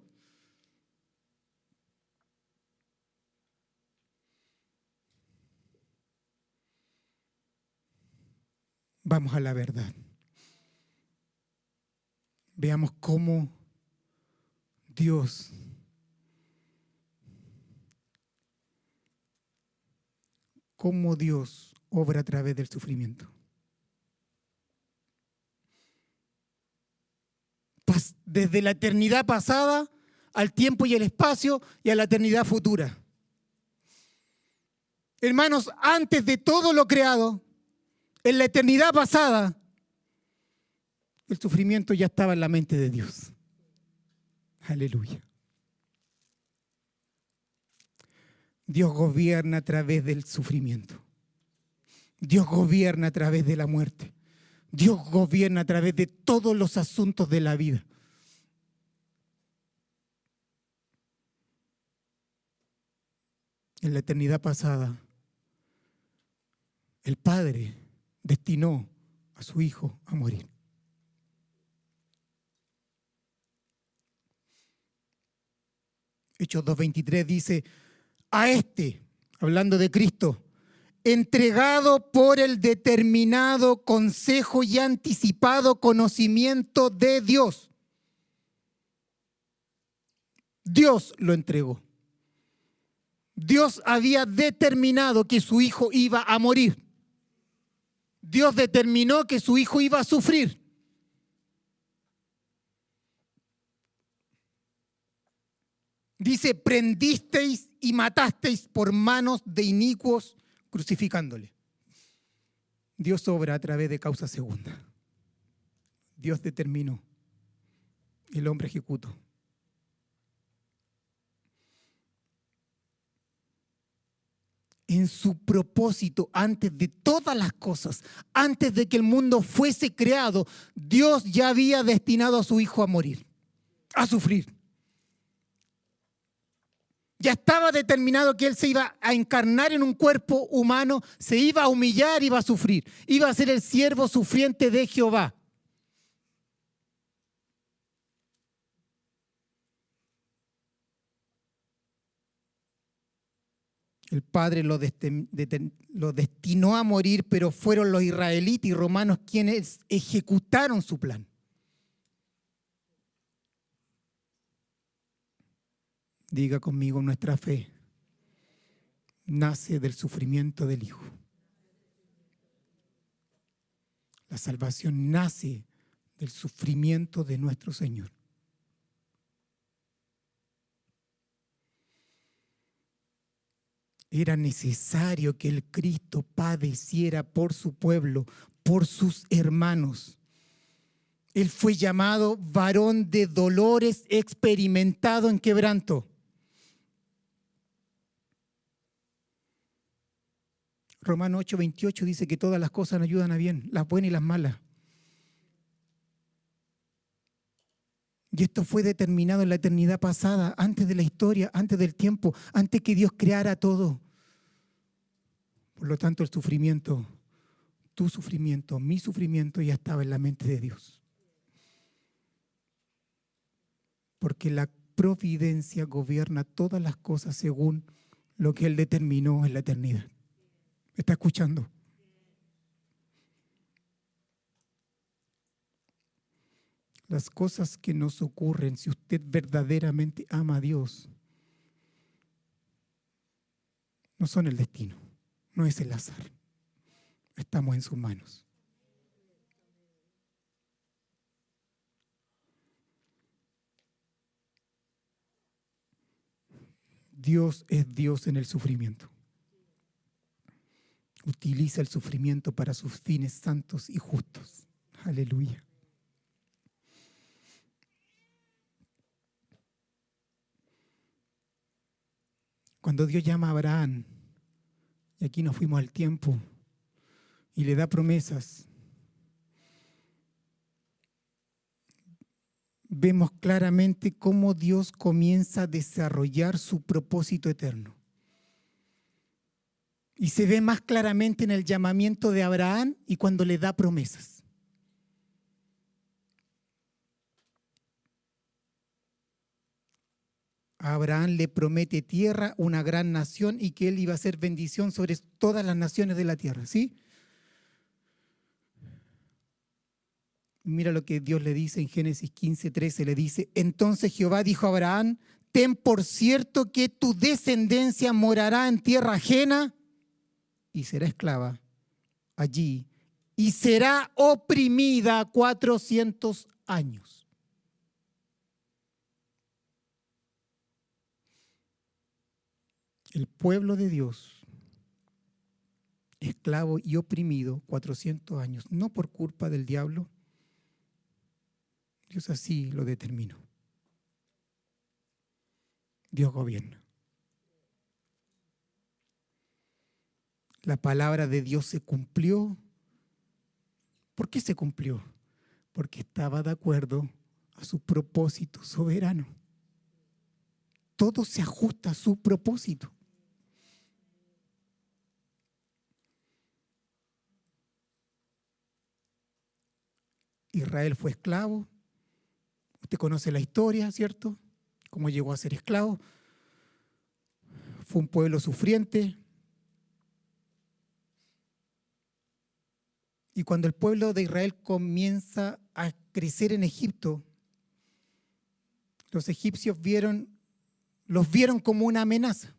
Vamos a la verdad. Veamos cómo Dios cómo Dios obra a través del sufrimiento. Desde la eternidad pasada al tiempo y el espacio y a la eternidad futura. Hermanos, antes de todo lo creado, en la eternidad pasada, el sufrimiento ya estaba en la mente de Dios. Aleluya. Dios gobierna a través del sufrimiento. Dios gobierna a través de la muerte. Dios gobierna a través de todos los asuntos de la vida. En la eternidad pasada, el Padre destinó a su Hijo a morir. Hechos 2.23 dice, a este, hablando de Cristo, entregado por el determinado consejo y anticipado conocimiento de Dios. Dios lo entregó. Dios había determinado que su hijo iba a morir. Dios determinó que su hijo iba a sufrir. Dice, prendisteis y matasteis por manos de inicuos crucificándole. Dios obra a través de causa segunda. Dios determinó. El hombre ejecutó. En su propósito antes de todas las cosas, antes de que el mundo fuese creado, Dios ya había destinado a su hijo a morir, a sufrir. Ya estaba determinado que él se iba a encarnar en un cuerpo humano, se iba a humillar, iba a sufrir, iba a ser el siervo sufriente de Jehová. El Padre lo, destinó a morir, pero fueron los israelitas y romanos quienes ejecutaron su plan. Diga conmigo, nuestra fe nace del sufrimiento del Hijo. La salvación nace del sufrimiento de nuestro Señor. Era necesario que el Cristo padeciera por su pueblo, por sus hermanos. Él fue llamado varón de dolores experimentado en quebranto. Romano 8, 28 dice que todas las cosas ayudan a bien, las buenas y las malas. Y esto fue determinado en la eternidad pasada, antes de la historia, antes del tiempo, antes que Dios creara todo. Por lo tanto, el sufrimiento, tu sufrimiento, mi sufrimiento ya estaba en la mente de Dios. Porque la providencia gobierna todas las cosas según lo que Él determinó en la eternidad está escuchando? Las cosas que nos ocurren, si usted verdaderamente ama a Dios, no son el destino, no es el azar. Estamos en sus manos. Dios es Dios en el sufrimiento utiliza el sufrimiento para sus fines santos y justos. Aleluya. Cuando Dios llama a Abraham, y aquí nos fuimos al tiempo, y le da promesas, vemos claramente cómo Dios comienza a desarrollar su propósito eterno. Y se ve más claramente en el llamamiento de Abraham y cuando le da promesas. Abraham le promete tierra, una gran nación y que él iba a ser bendición sobre todas las naciones de la tierra, ¿sí? Mira lo que Dios le dice en Génesis 15, 13, le dice, entonces Jehová dijo a Abraham, ten por cierto que tu descendencia morará en tierra ajena y será esclava allí y será oprimida 400 años. El pueblo de Dios, esclavo y oprimido 400 años, no por culpa del diablo, Dios así lo determinó. Dios gobierna. La palabra de Dios se cumplió. ¿Por qué se cumplió? Porque estaba de acuerdo a su propósito soberano. Todo se ajusta a su propósito. Israel fue esclavo, Usted conoce la historia, ¿cierto? Cómo llegó a ser esclavo. Fue un pueblo sufriente. Y cuando el pueblo de Israel comienza a crecer en Egipto, los egipcios vieron, los vieron como una amenaza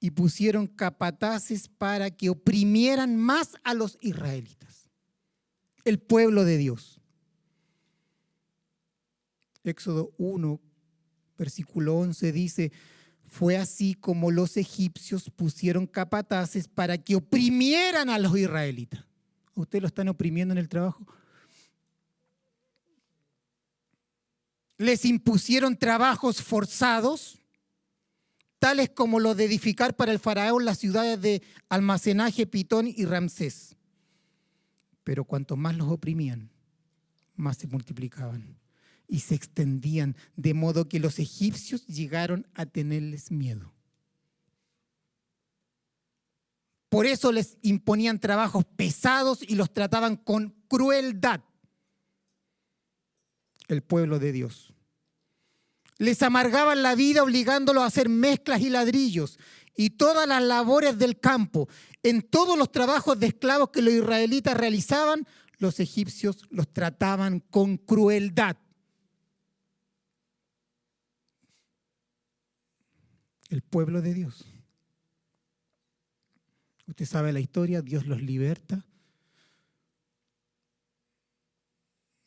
y pusieron capataces para que oprimieran más a los israelitas, el pueblo de Dios. Éxodo 1, versículo 11 dice, fue así como los egipcios pusieron capataces para que oprimieran a los israelitas. ¿Ustedes lo están oprimiendo en el trabajo? Les impusieron trabajos forzados, tales como los de edificar para el faraón las ciudades de almacenaje Pitón y Ramsés. Pero cuanto más los oprimían, más se multiplicaban y se extendían, de modo que los egipcios llegaron a tenerles miedo. Por eso les imponían trabajos pesados y los trataban con crueldad. El pueblo de Dios. Les amargaban la vida obligándolos a hacer mezclas y ladrillos y todas las labores del campo. En todos los trabajos de esclavos que los israelitas realizaban, los egipcios los trataban con crueldad. el pueblo de Dios. Usted sabe la historia, Dios los liberta.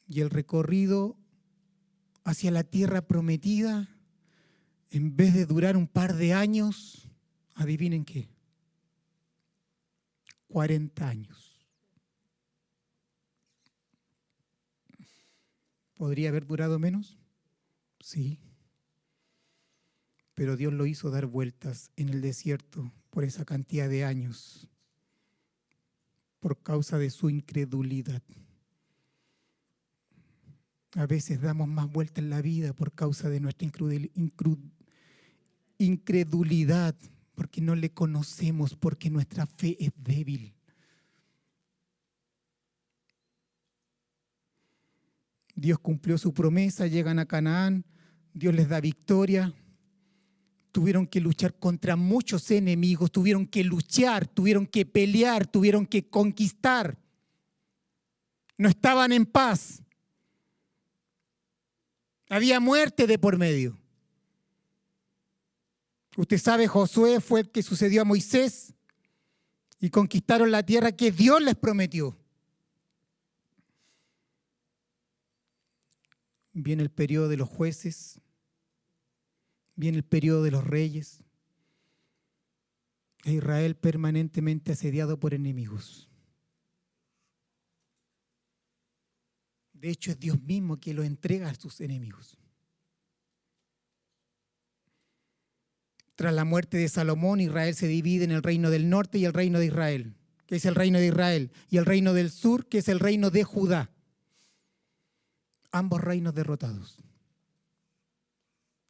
Y el recorrido hacia la tierra prometida, en vez de durar un par de años, adivinen qué, 40 años. ¿Podría haber durado menos? Sí pero Dios lo hizo dar vueltas en el desierto por esa cantidad de años, por causa de su incredulidad. A veces damos más vueltas en la vida por causa de nuestra incredulidad, porque no le conocemos, porque nuestra fe es débil. Dios cumplió su promesa, llegan a Canaán, Dios les da victoria, tuvieron que luchar contra muchos enemigos, tuvieron que luchar, tuvieron que pelear, tuvieron que conquistar. No estaban en paz. Había muerte de por medio. Usted sabe, Josué fue el que sucedió a Moisés y conquistaron la tierra que Dios les prometió. Viene el periodo de los jueces, viene el periodo de los reyes. E Israel permanentemente asediado por enemigos. De hecho, es Dios mismo que lo entrega a sus enemigos. Tras la muerte de Salomón, Israel se divide en el reino del norte y el reino de Israel, que es el reino de Israel, y el reino del sur, que es el reino de Judá. Ambos reinos derrotados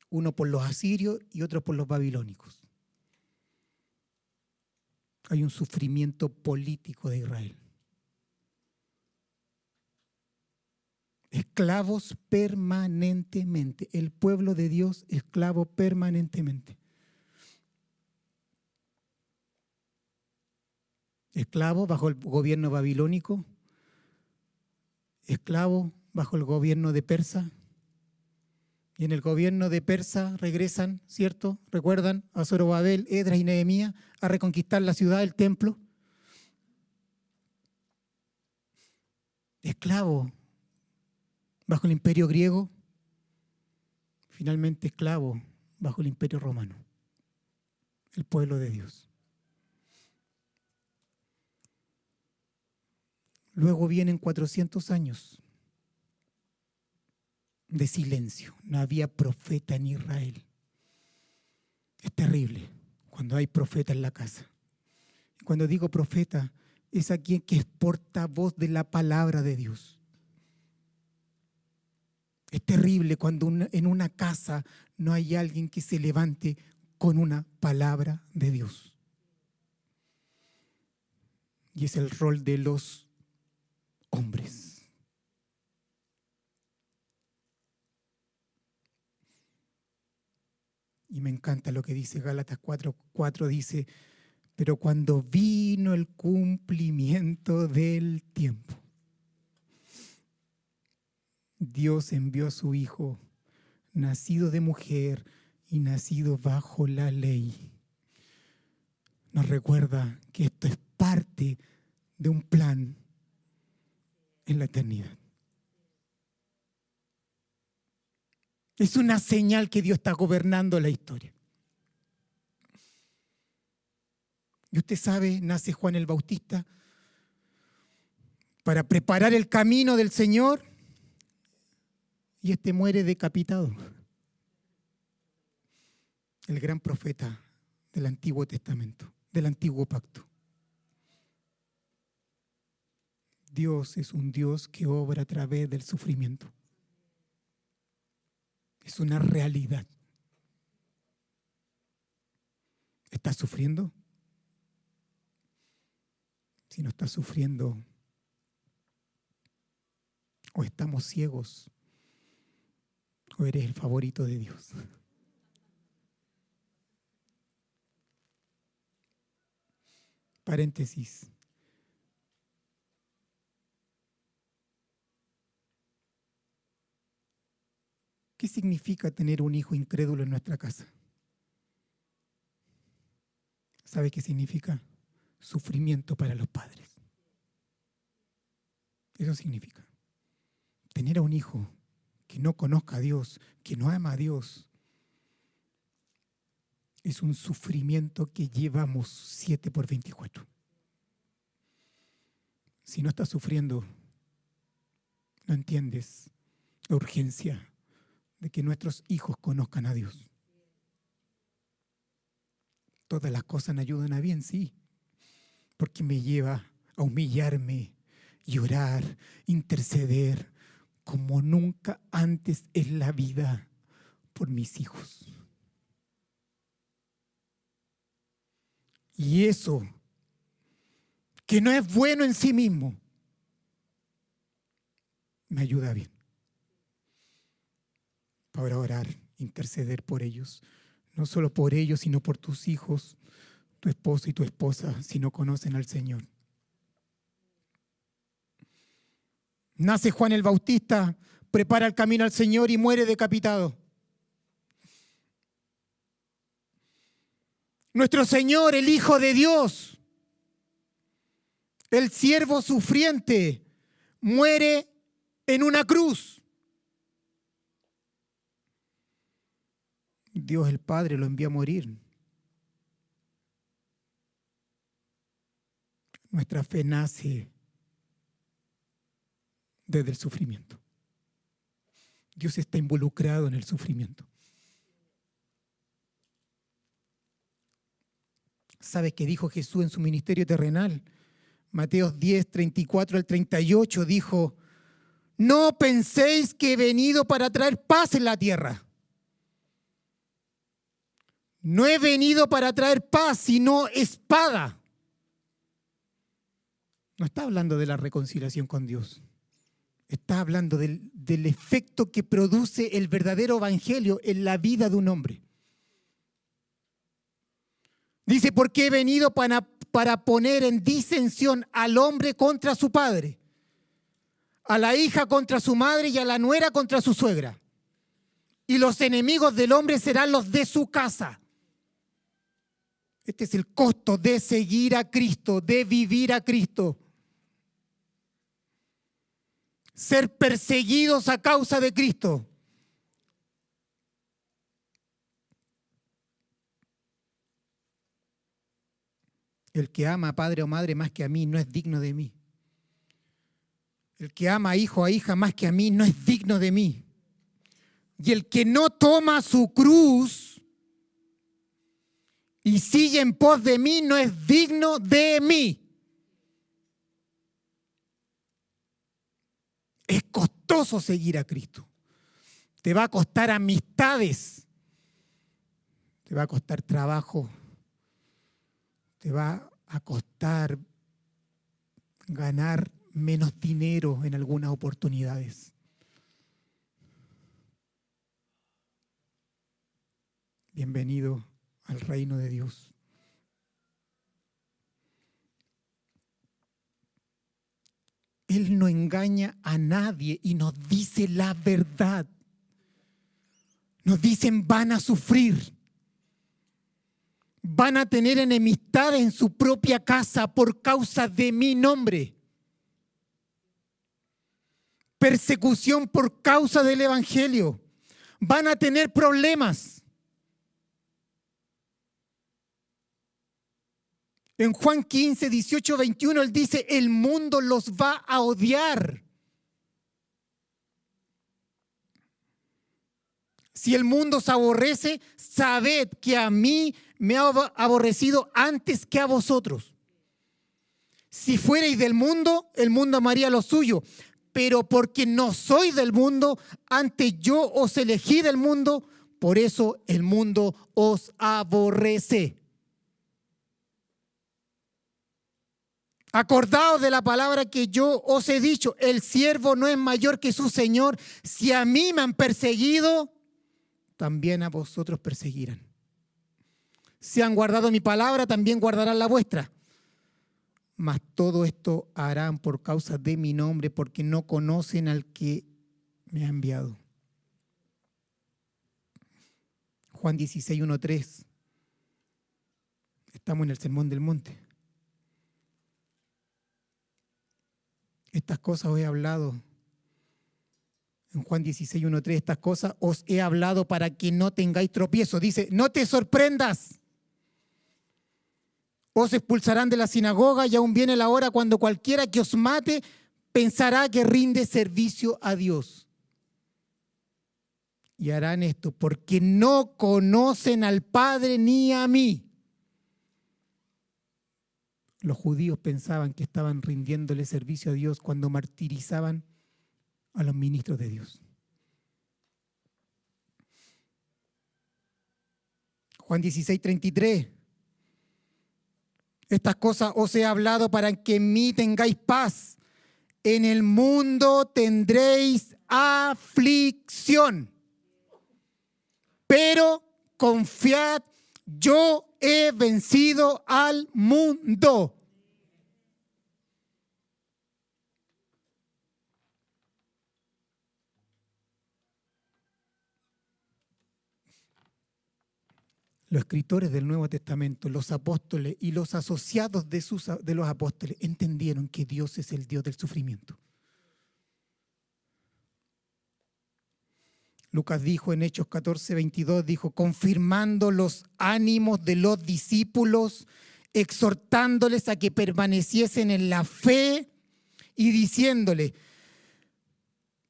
uno por los asirios y otro por los babilónicos. Hay un sufrimiento político de Israel. Es esclavos permanentemente. El pueblo de Dios esclavo permanentemente. Esclavo bajo el gobierno babilónico, esclavo bajo el gobierno de Persa. Y en el gobierno de Persa regresan, ¿cierto? Recuerdan a Zorobabel, Edras y Nehemías a reconquistar la ciudad, el templo. Esclavo bajo el imperio griego, finalmente esclavo bajo el imperio romano, el pueblo de Dios. Luego vienen 400 años de silencio. No había profeta en Israel. Es terrible cuando hay profeta en la casa. Cuando digo profeta, es aquel que es portavoz de la palabra de Dios. Es terrible cuando en una casa no hay alguien que se levante con una palabra de Dios. Y es el rol de los hombres. Y me encanta lo que dice Gálatas 4, 4 dice, pero cuando vino el cumplimiento del tiempo, Dios envió a su Hijo, nacido de mujer y nacido bajo la ley. Nos recuerda que esto es parte de un plan en la eternidad. Es una señal que Dios está gobernando la historia. Y usted sabe, nace Juan el Bautista para preparar el camino del Señor y este muere decapitado. El gran profeta del Antiguo Testamento, del Antiguo Pacto. Dios es un Dios que obra a través del sufrimiento. Es una realidad. ¿Estás sufriendo? Si no estás sufriendo, o estamos ciegos, o eres el favorito de Dios. Paréntesis. ¿Qué significa tener un hijo incrédulo en nuestra casa? ¿Sabe qué significa? Sufrimiento para los padres. Eso significa. Tener a un hijo que no conozca a Dios, que no ama a Dios, es un sufrimiento que llevamos 7 por 24. Si no estás sufriendo, no entiendes la urgencia de que nuestros hijos conozcan a Dios. Todas las cosas me ayudan a bien, sí, porque me lleva a humillarme, llorar, interceder como nunca antes en la vida por mis hijos. Y eso, que no es bueno en sí mismo, me ayuda bien para orar, interceder por ellos. No solo por ellos, sino por tus hijos, tu esposo y tu esposa, si no conocen al Señor. Nace Juan el Bautista, prepara el camino al Señor y muere decapitado. Nuestro Señor, el Hijo de Dios, el siervo sufriente, muere en una cruz. Dios el Padre lo envía a morir. Nuestra fe nace desde el sufrimiento. Dios está involucrado en el sufrimiento. ¿Sabe qué dijo Jesús en su ministerio terrenal? Mateo 10, 34 al 38 dijo, no penséis que he venido para traer paz en la tierra. No he venido para traer paz, sino espada. No está hablando de la reconciliación con Dios. Está hablando del, efecto que produce el verdadero evangelio en la vida de un hombre. Dice, porque he venido para, para poner en disensión al hombre contra su padre, a la hija contra su madre y a la nuera contra su suegra. Y los enemigos del hombre serán los de su casa. Este es el costo de seguir a Cristo, de vivir a Cristo. Ser perseguidos a causa de Cristo. El que ama a padre o madre más que a mí no es digno de mí. El que ama a hijo o hija más que a mí no es digno de mí. Y el que no toma su cruz y sigue en pos de mí no es digno de mí. Es costoso seguir a Cristo. Te va a costar amistades. Te va a costar trabajo te va a costar ganar menos dinero en algunas oportunidades. Bienvenido al reino de Dios. Él no engaña a nadie y nos dice la verdad. Nos dicen van a sufrir van a tener enemistad en su propia casa por causa de mi nombre. Persecución por causa del Evangelio. Van a tener problemas. En Juan 15, 18, 21, él dice, el mundo los va a odiar. Si el mundo os aborrece, sabed que a mí me ha aborrecido antes que a vosotros. Si fuerais del mundo, el mundo amaría lo suyo. Pero porque no soy del mundo, antes yo os elegí del mundo, por eso el mundo os aborrece. Acordaos de la palabra que yo os he dicho, el siervo no es mayor que su Señor. Si a mí me han perseguido, también a vosotros perseguirán. Si han guardado mi palabra, también guardarán la vuestra. Mas todo esto harán por causa de mi nombre, porque no conocen al que me ha enviado. Juan 16, 1, 3. Estamos en el Sermón del Monte. Estas cosas os he hablado. En Juan 16, 1, 3, estas cosas os he hablado para que no tengáis tropiezo. Dice, no te sorprendas os expulsarán de la sinagoga y aún viene la hora cuando cualquiera que os mate pensará que rinde servicio a Dios. Y harán esto porque no conocen al Padre ni a mí. Los judíos pensaban que estaban rindiéndole servicio a Dios cuando martirizaban a los ministros de Dios. Juan 16, 33. Estas cosas os he hablado para que en mí tengáis paz. En el mundo tendréis aflicción. Pero confiad, yo he vencido al mundo. Los escritores del Nuevo Testamento, los apóstoles y los asociados de, sus, los apóstoles entendieron que Dios es el Dios del sufrimiento. Lucas dijo en Hechos 14, 22, dijo, confirmando los ánimos de los discípulos, exhortándoles a que permaneciesen en la fe y diciéndole,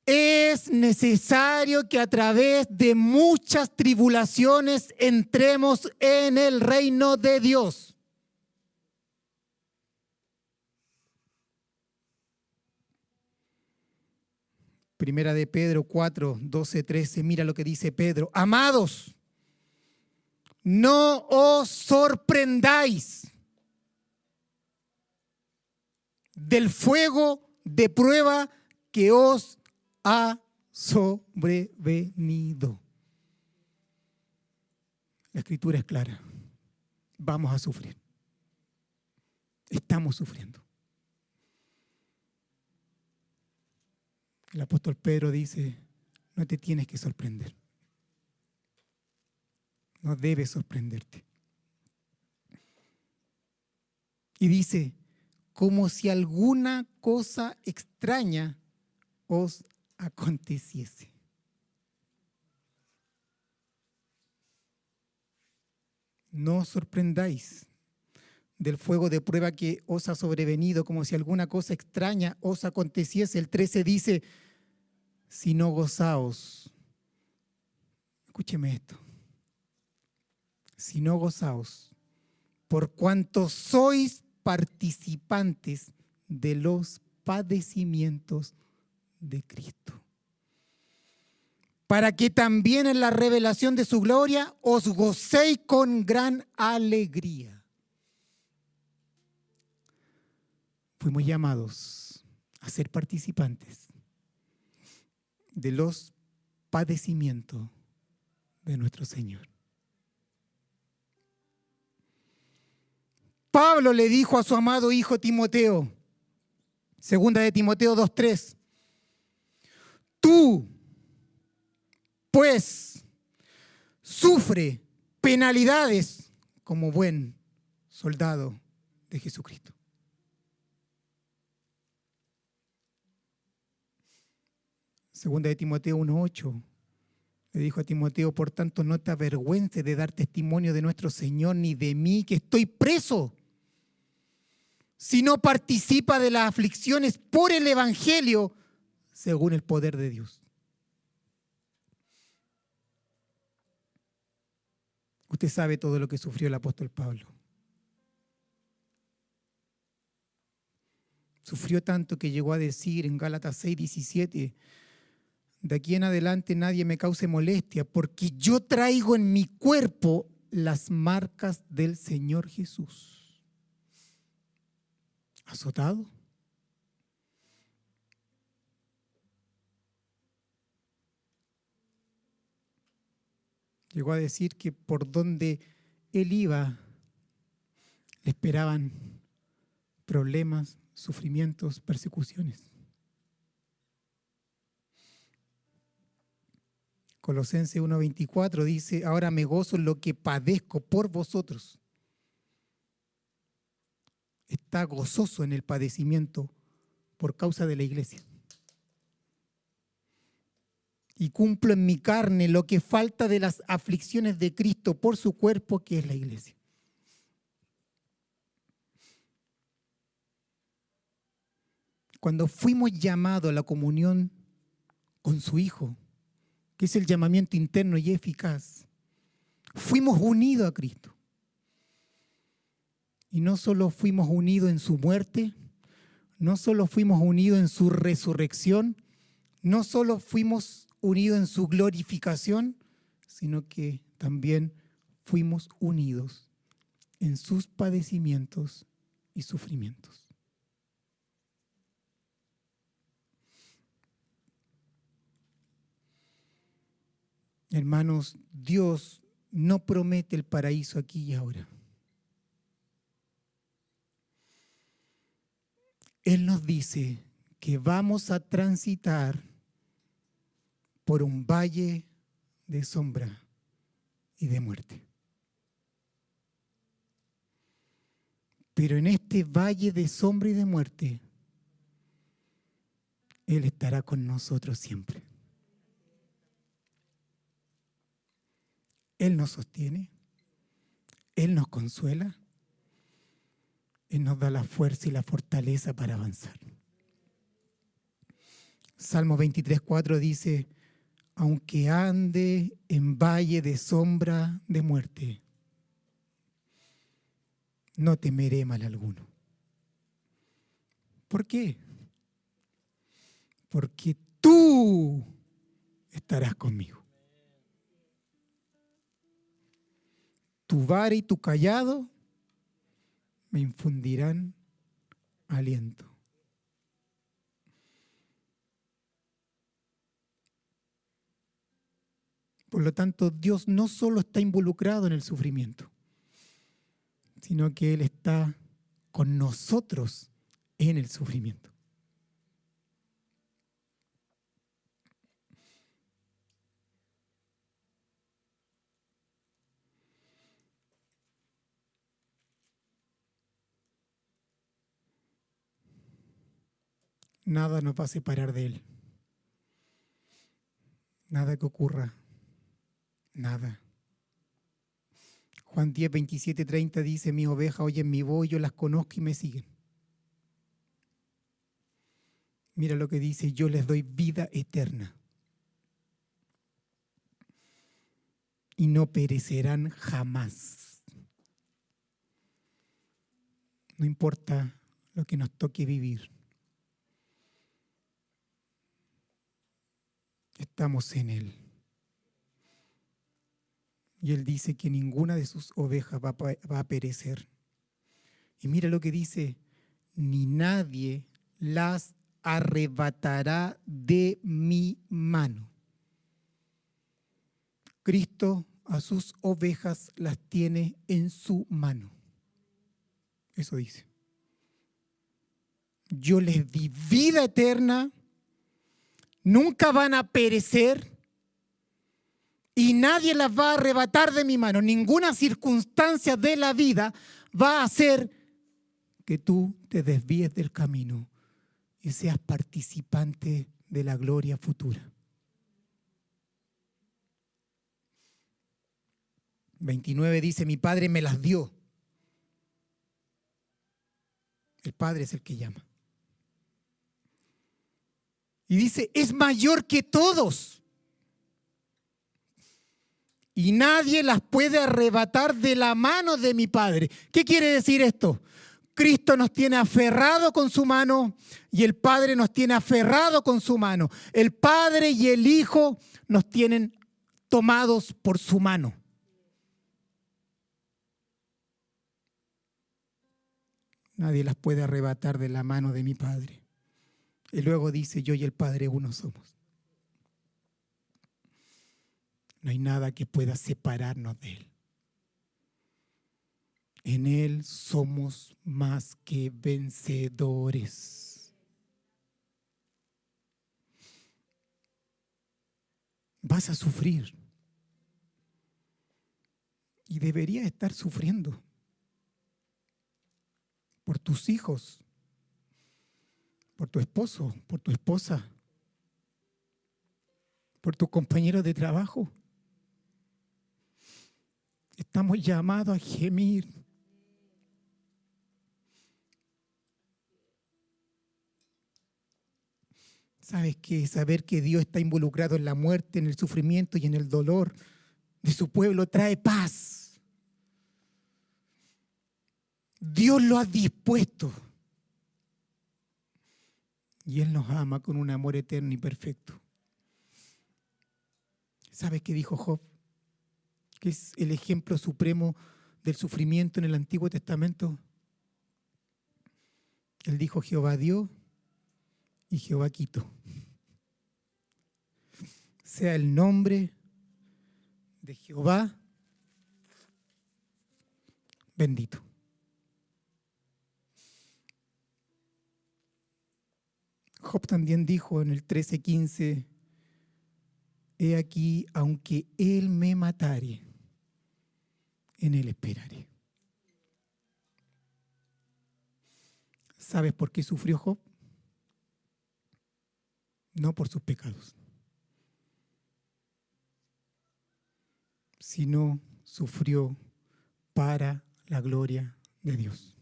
es necesario que a través de muchas tribulaciones entremos en el reino de Dios. Primera de Pedro 4, 12, 13. Mira lo que dice Pedro. Amados, no os sorprendáis del fuego de prueba que os ha sobrevenido. La escritura es clara. Vamos a sufrir. Estamos sufriendo. El apóstol Pedro dice, no te tienes que sorprender. No debes sorprenderte. Y dice, como si alguna cosa extraña os aconteciese. No os sorprendáis del fuego de prueba que os ha sobrevenido, como si alguna cosa extraña os aconteciese. El 13 dice, si no gozaos, escúcheme esto, si no gozaos, por cuanto sois participantes de los padecimientos de Cristo. Para que también en la revelación de su gloria os gocéis con gran alegría. Fuimos llamados a ser participantes de los padecimientos de nuestro Señor. Pablo le dijo a su amado hijo Timoteo, segunda de Timoteo 2.3, tú, pues, sufre penalidades como buen soldado de Jesucristo. Segunda de Timoteo 1.8. Le dijo a Timoteo, por tanto, no te avergüences de dar testimonio de nuestro Señor ni de mí, que estoy preso, si no participa de las aflicciones por el Evangelio, según el poder de Dios. Usted sabe todo lo que sufrió el apóstol Pablo. Sufrió tanto que llegó a decir en Gálatas 6, 17, de aquí en adelante nadie me cause molestia, porque yo traigo en mi cuerpo las marcas del Señor Jesús. Azotado. Llegó a decir que por donde él iba le esperaban problemas, sufrimientos, persecuciones. Colosenses 1:24 dice, ahora me gozo en lo que padezco por vosotros. Está gozoso en el padecimiento por causa de la iglesia. Y cumplo en mi carne lo que falta de las aflicciones de Cristo por su cuerpo, que es la iglesia. Cuando fuimos llamados a la comunión con su Hijo, que es el llamamiento interno y eficaz, fuimos unidos a Cristo. Y no solo fuimos unidos en su muerte, no solo fuimos unidos en su resurrección, no solo fuimos unidos en su glorificación, sino que también fuimos unidos en sus padecimientos y sufrimientos. Hermanos, Dios no promete el paraíso aquí y ahora. Él nos dice que vamos a transitar por un valle de sombra y de muerte. Pero en este valle de sombra y de muerte, Él estará con nosotros siempre. Él nos sostiene, Él nos consuela, Él nos da la fuerza y la fortaleza para avanzar. Salmo 23, 4 dice, aunque ande en valle de sombra de muerte, no temeré mal alguno. ¿Por qué? Porque tú estarás conmigo. tu vara y tu callado me infundirán aliento. Por lo tanto, Dios no solo está involucrado en el sufrimiento, sino que Él está con nosotros en el sufrimiento. Nada nos va a separar de Él. Nada que ocurra. Nada. Juan 10, 27, 30 dice, mi oveja oyen mi voz, yo las conozco y me siguen. Mira lo que dice, yo les doy vida eterna. Y no perecerán jamás. No importa lo que nos toque vivir. Estamos en Él. Y Él dice que ninguna de sus ovejas va, a perecer. Y mira lo que dice, ni nadie las arrebatará de mi mano. Cristo a sus ovejas las tiene en su mano. Eso dice. Yo les di vida eterna nunca van a perecer y nadie las va a arrebatar de mi mano. Ninguna circunstancia de la vida va a hacer que tú te desvíes del camino y seas participante de la gloria futura. 29 dice, mi padre me las dio. El padre es el que llama. Y dice, es mayor que todos. Y nadie las puede arrebatar de la mano de mi Padre. ¿Qué quiere decir esto? Cristo nos tiene aferrado con su mano y el Padre nos tiene aferrado con su mano. El Padre y el Hijo nos tienen tomados por su mano. Nadie las puede arrebatar de la mano de mi Padre. Y luego dice, yo y el Padre uno somos. No hay nada que pueda separarnos de Él. En Él somos más que vencedores. Vas a sufrir. Y deberías estar sufriendo por tus hijos, por tu esposo, por tu esposa, por tu compañero de trabajo. Estamos llamados a gemir. ¿Sabes qué? Saber que Dios está involucrado en la muerte, en el sufrimiento y en el dolor de su pueblo trae paz. Dios lo ha dispuesto. Y Él nos ama con un amor eterno y perfecto. ¿Sabes qué dijo Job? Que es el ejemplo supremo del sufrimiento en el Antiguo Testamento. Él dijo, Jehová dio y Jehová quitó. <laughs> Sea el nombre de Jehová bendito. Job también dijo en el 13:15, he aquí, aunque él me matare, en él esperaré. ¿Sabes por qué sufrió Job? No por sus pecados, sino sufrió para la gloria de Dios.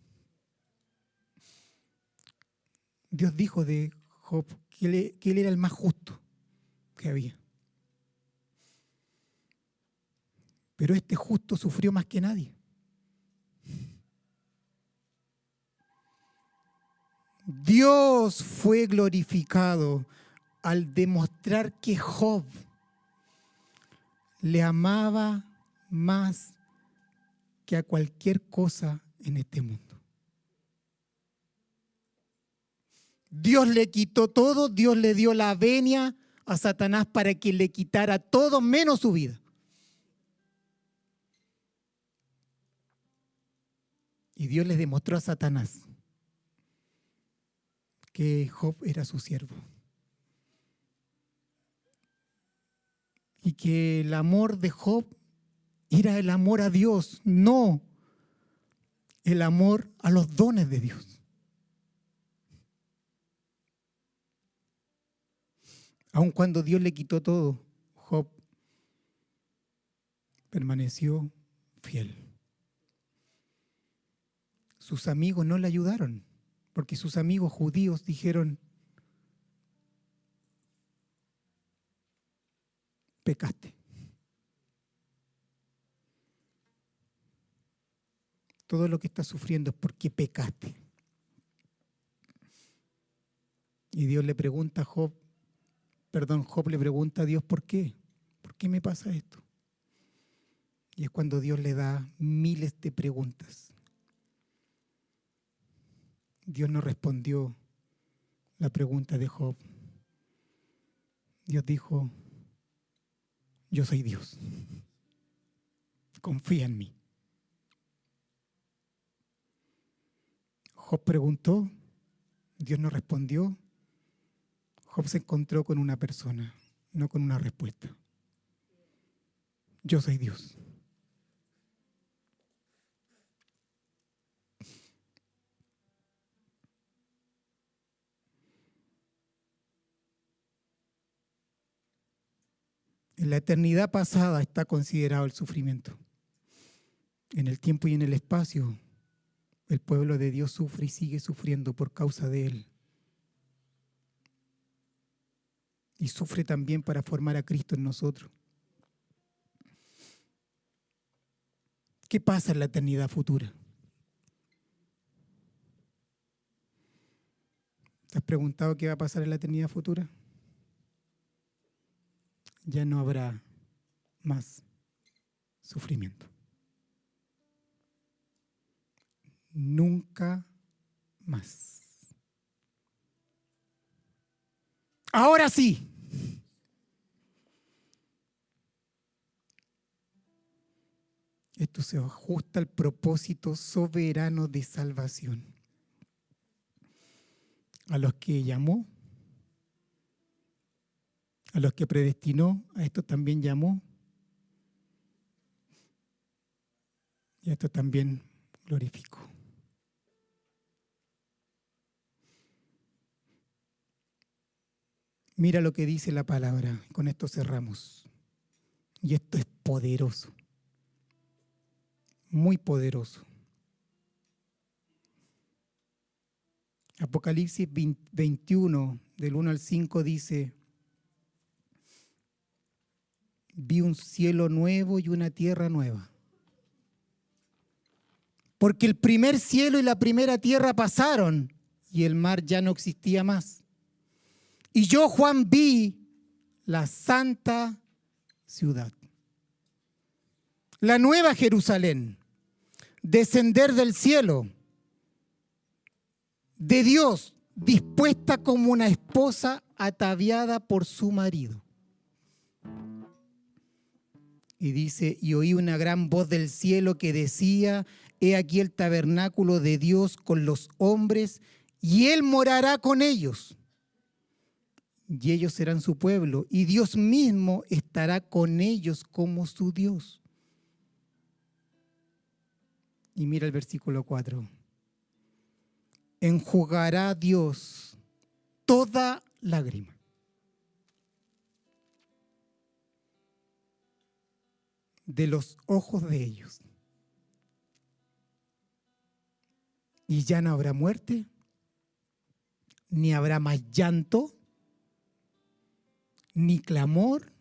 Dios dijo de Job, que él, era el más justo que había. Pero este justo sufrió más que nadie. Dios fue glorificado al demostrar que Job le amaba más que a cualquier cosa en este mundo. Dios le quitó todo, Dios le dio la venia a Satanás para que le quitara todo menos su vida. Y Dios le demostró a Satanás que Job era su siervo. Y que el amor de Job era el amor a Dios, no el amor a los dones de Dios. Aun cuando Dios le quitó todo, Job permaneció fiel. Sus amigos no le ayudaron, porque sus amigos judíos dijeron, pecaste. Todo lo que estás sufriendo es porque pecaste. Y Dios le pregunta a Job, perdón, Job le pregunta a Dios, ¿por qué? ¿Por qué me pasa esto? Y es cuando Dios le da miles de preguntas. Dios no respondió la pregunta de Job. Dios dijo, yo soy Dios. Confía en mí. Job preguntó, Dios no respondió, Job se encontró con una persona, no con una respuesta. Yo soy Dios. En la eternidad pasada está considerado el sufrimiento. En el tiempo y en el espacio, el pueblo de Dios sufre y sigue sufriendo por causa de Él. y sufre también para formar a Cristo en nosotros. ¿Qué pasa en la eternidad futura? ¿Te has preguntado qué va a pasar en la eternidad futura? Ya no habrá más sufrimiento. Nunca más. Ahora sí. Esto se ajusta al propósito soberano de salvación. A los que llamó, a los que predestinó, a esto también llamó. Y a esto también glorificó. Mira lo que dice la palabra. Con esto cerramos. Y esto es poderoso. Muy poderoso. Apocalipsis 21, del 1 al 5 dice, vi un cielo nuevo y una tierra nueva. Porque el primer cielo y la primera tierra pasaron y el mar ya no existía más. Y yo, Juan, vi la santa ciudad, la nueva Jerusalén, descender del cielo, de Dios, dispuesta como una esposa ataviada por su marido. Y dice, y oí una gran voz del cielo que decía, he aquí el tabernáculo de Dios con los hombres, y él morará con ellos y ellos serán su pueblo, y Dios mismo estará con ellos como su Dios. Y mira el versículo 4. Enjugará Dios toda lágrima. De los ojos de ellos. Y ya no habrá muerte, ni habrá más llanto, ni clamor,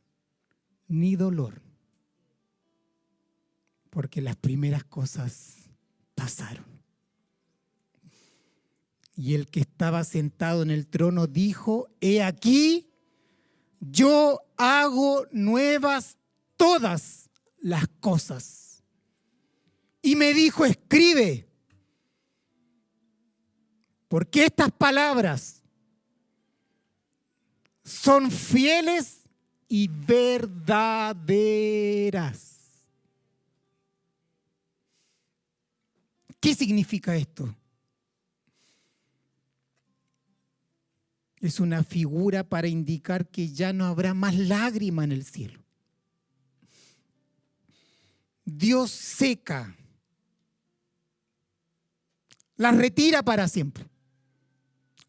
ni dolor. Porque las primeras cosas pasaron. Y el que estaba sentado en el trono dijo, he aquí, yo hago nuevas todas las cosas. Y me dijo, escribe, porque estas palabras son fieles y verdaderas. ¿Qué significa esto? Es una figura para indicar que ya no habrá más lágrima en el cielo. Dios seca, la retira para siempre.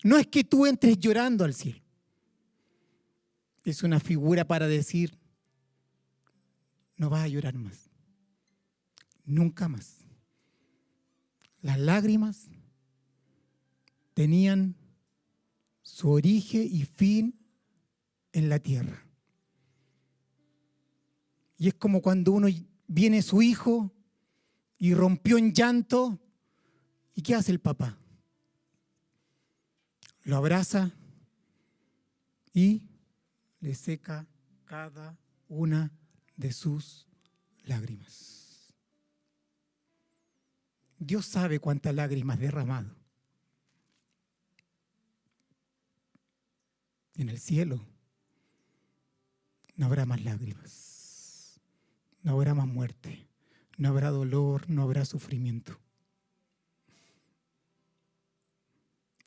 No es que tú entres llorando al cielo. Es una figura para decir, no vas a llorar más. Nunca más. Las lágrimas tenían su origen y fin en la tierra. Y es como cuando uno viene su hijo y rompió en llanto, ¿y qué hace el papá? Lo abraza y le seca cada una de sus lágrimas. Dios sabe cuántas lágrimas derramado. En el cielo no habrá más lágrimas, no habrá más muerte, no habrá dolor, no habrá sufrimiento.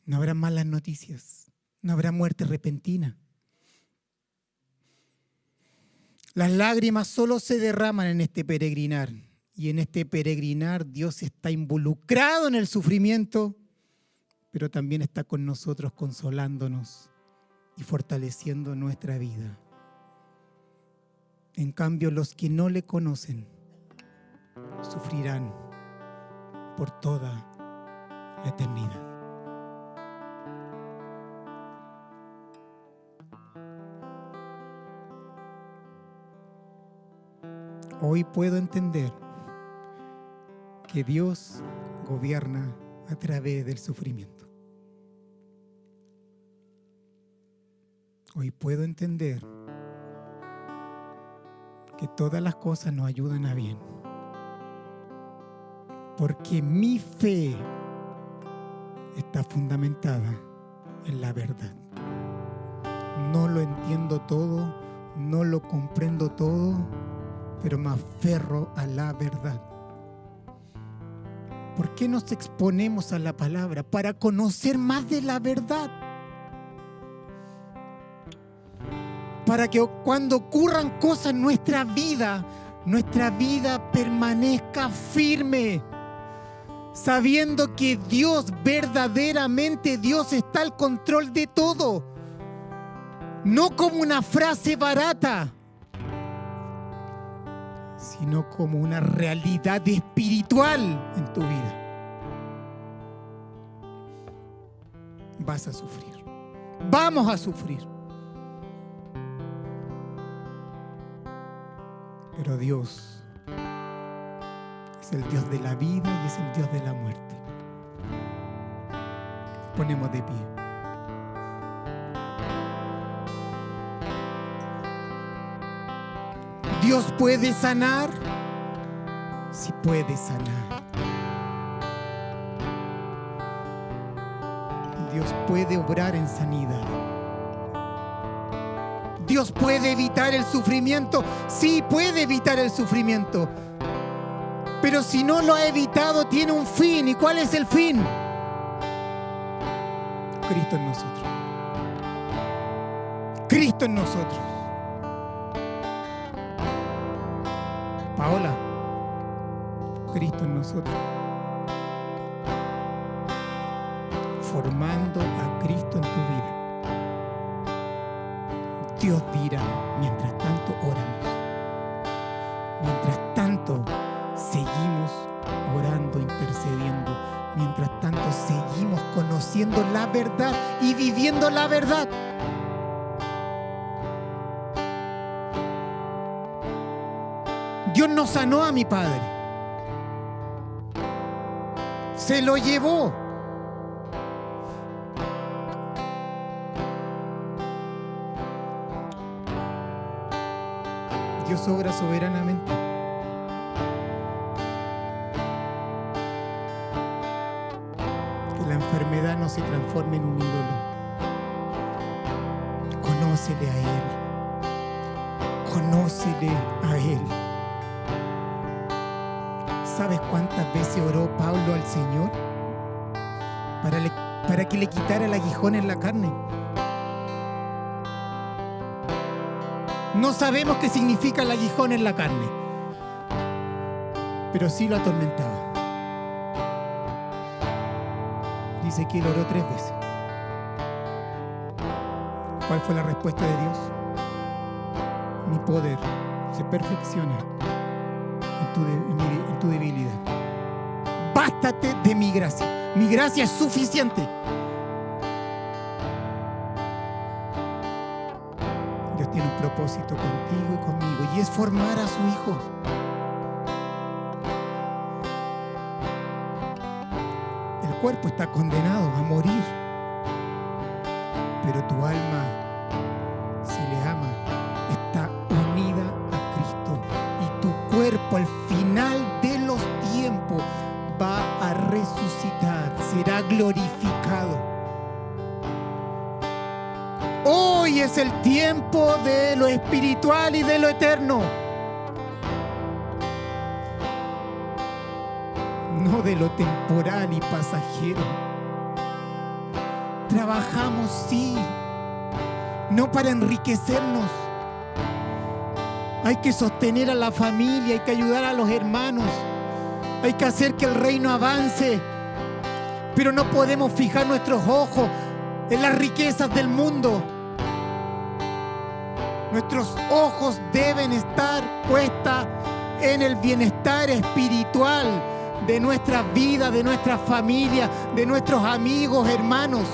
No habrá malas noticias, no habrá muerte repentina. Las lágrimas solo se derraman en este peregrinar y en este peregrinar Dios está involucrado en el sufrimiento, pero también está con nosotros consolándonos y fortaleciendo nuestra vida. En cambio, los que no le conocen sufrirán por toda la eternidad. Hoy puedo entender que Dios gobierna a través del sufrimiento. Hoy puedo entender que todas las cosas nos ayudan a bien. Porque mi fe está fundamentada en la verdad. No lo entiendo todo, no lo comprendo todo, pero me aferro a la verdad. ¿Por qué nos exponemos a la palabra? Para conocer más de la verdad. Para que cuando ocurran cosas en nuestra vida, nuestra vida permanezca firme. Sabiendo que Dios, verdaderamente Dios está al control de todo. No como una frase barata, sino como una realidad espiritual en tu vida. Vas a sufrir. Vamos a sufrir. Pero Dios es el Dios de la vida y es el Dios de la muerte. Ponemos de pie. Dios puede sanar, si puede sanar. Dios puede obrar en sanidad. Dios puede evitar el sufrimiento, sí puede evitar el sufrimiento. Pero si no lo ha evitado, tiene un fin. ¿Y cuál es el fin? Cristo en nosotros. Cristo en nosotros. Paola, Cristo en nosotros. Formando a la verdad. Dios no sanó a mi padre. Se lo llevó. Dios obra soberanamente. Le quitara el aguijón en la carne. No sabemos qué significa el aguijón en la carne, pero sí lo atormentaba. Dice que él oró tres veces. ¿Cuál fue la respuesta de Dios? Mi poder se perfecciona en tu, debilidad. Bástate de mi gracia. Mi gracia es suficiente. Contigo y conmigo y es formar a su hijo. El cuerpo está condenado a morir, pero tu alma, si le ama, está unida a Cristo y tu cuerpo al final de los tiempos va a resucitar, será glorificado. Es el tiempo de lo espiritual y de lo eterno. No de lo temporal y pasajero. Trabajamos, sí, no para enriquecernos. Hay que sostener a la familia, hay que ayudar a los hermanos, hay que hacer que el reino avance. Pero no podemos fijar nuestros ojos en las riquezas del mundo. Nuestros ojos deben estar puestas en el bienestar espiritual de nuestra vida, de nuestra familia, de nuestros amigos, hermanos.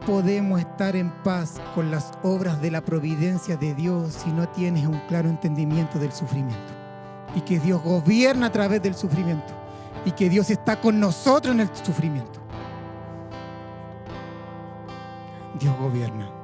Podemos estar en paz con las obras de la providencia de Dios si no tienes un claro entendimiento del sufrimiento. Y que Dios gobierna a través del sufrimiento. Y que Dios está con nosotros en el sufrimiento. Dios gobierna.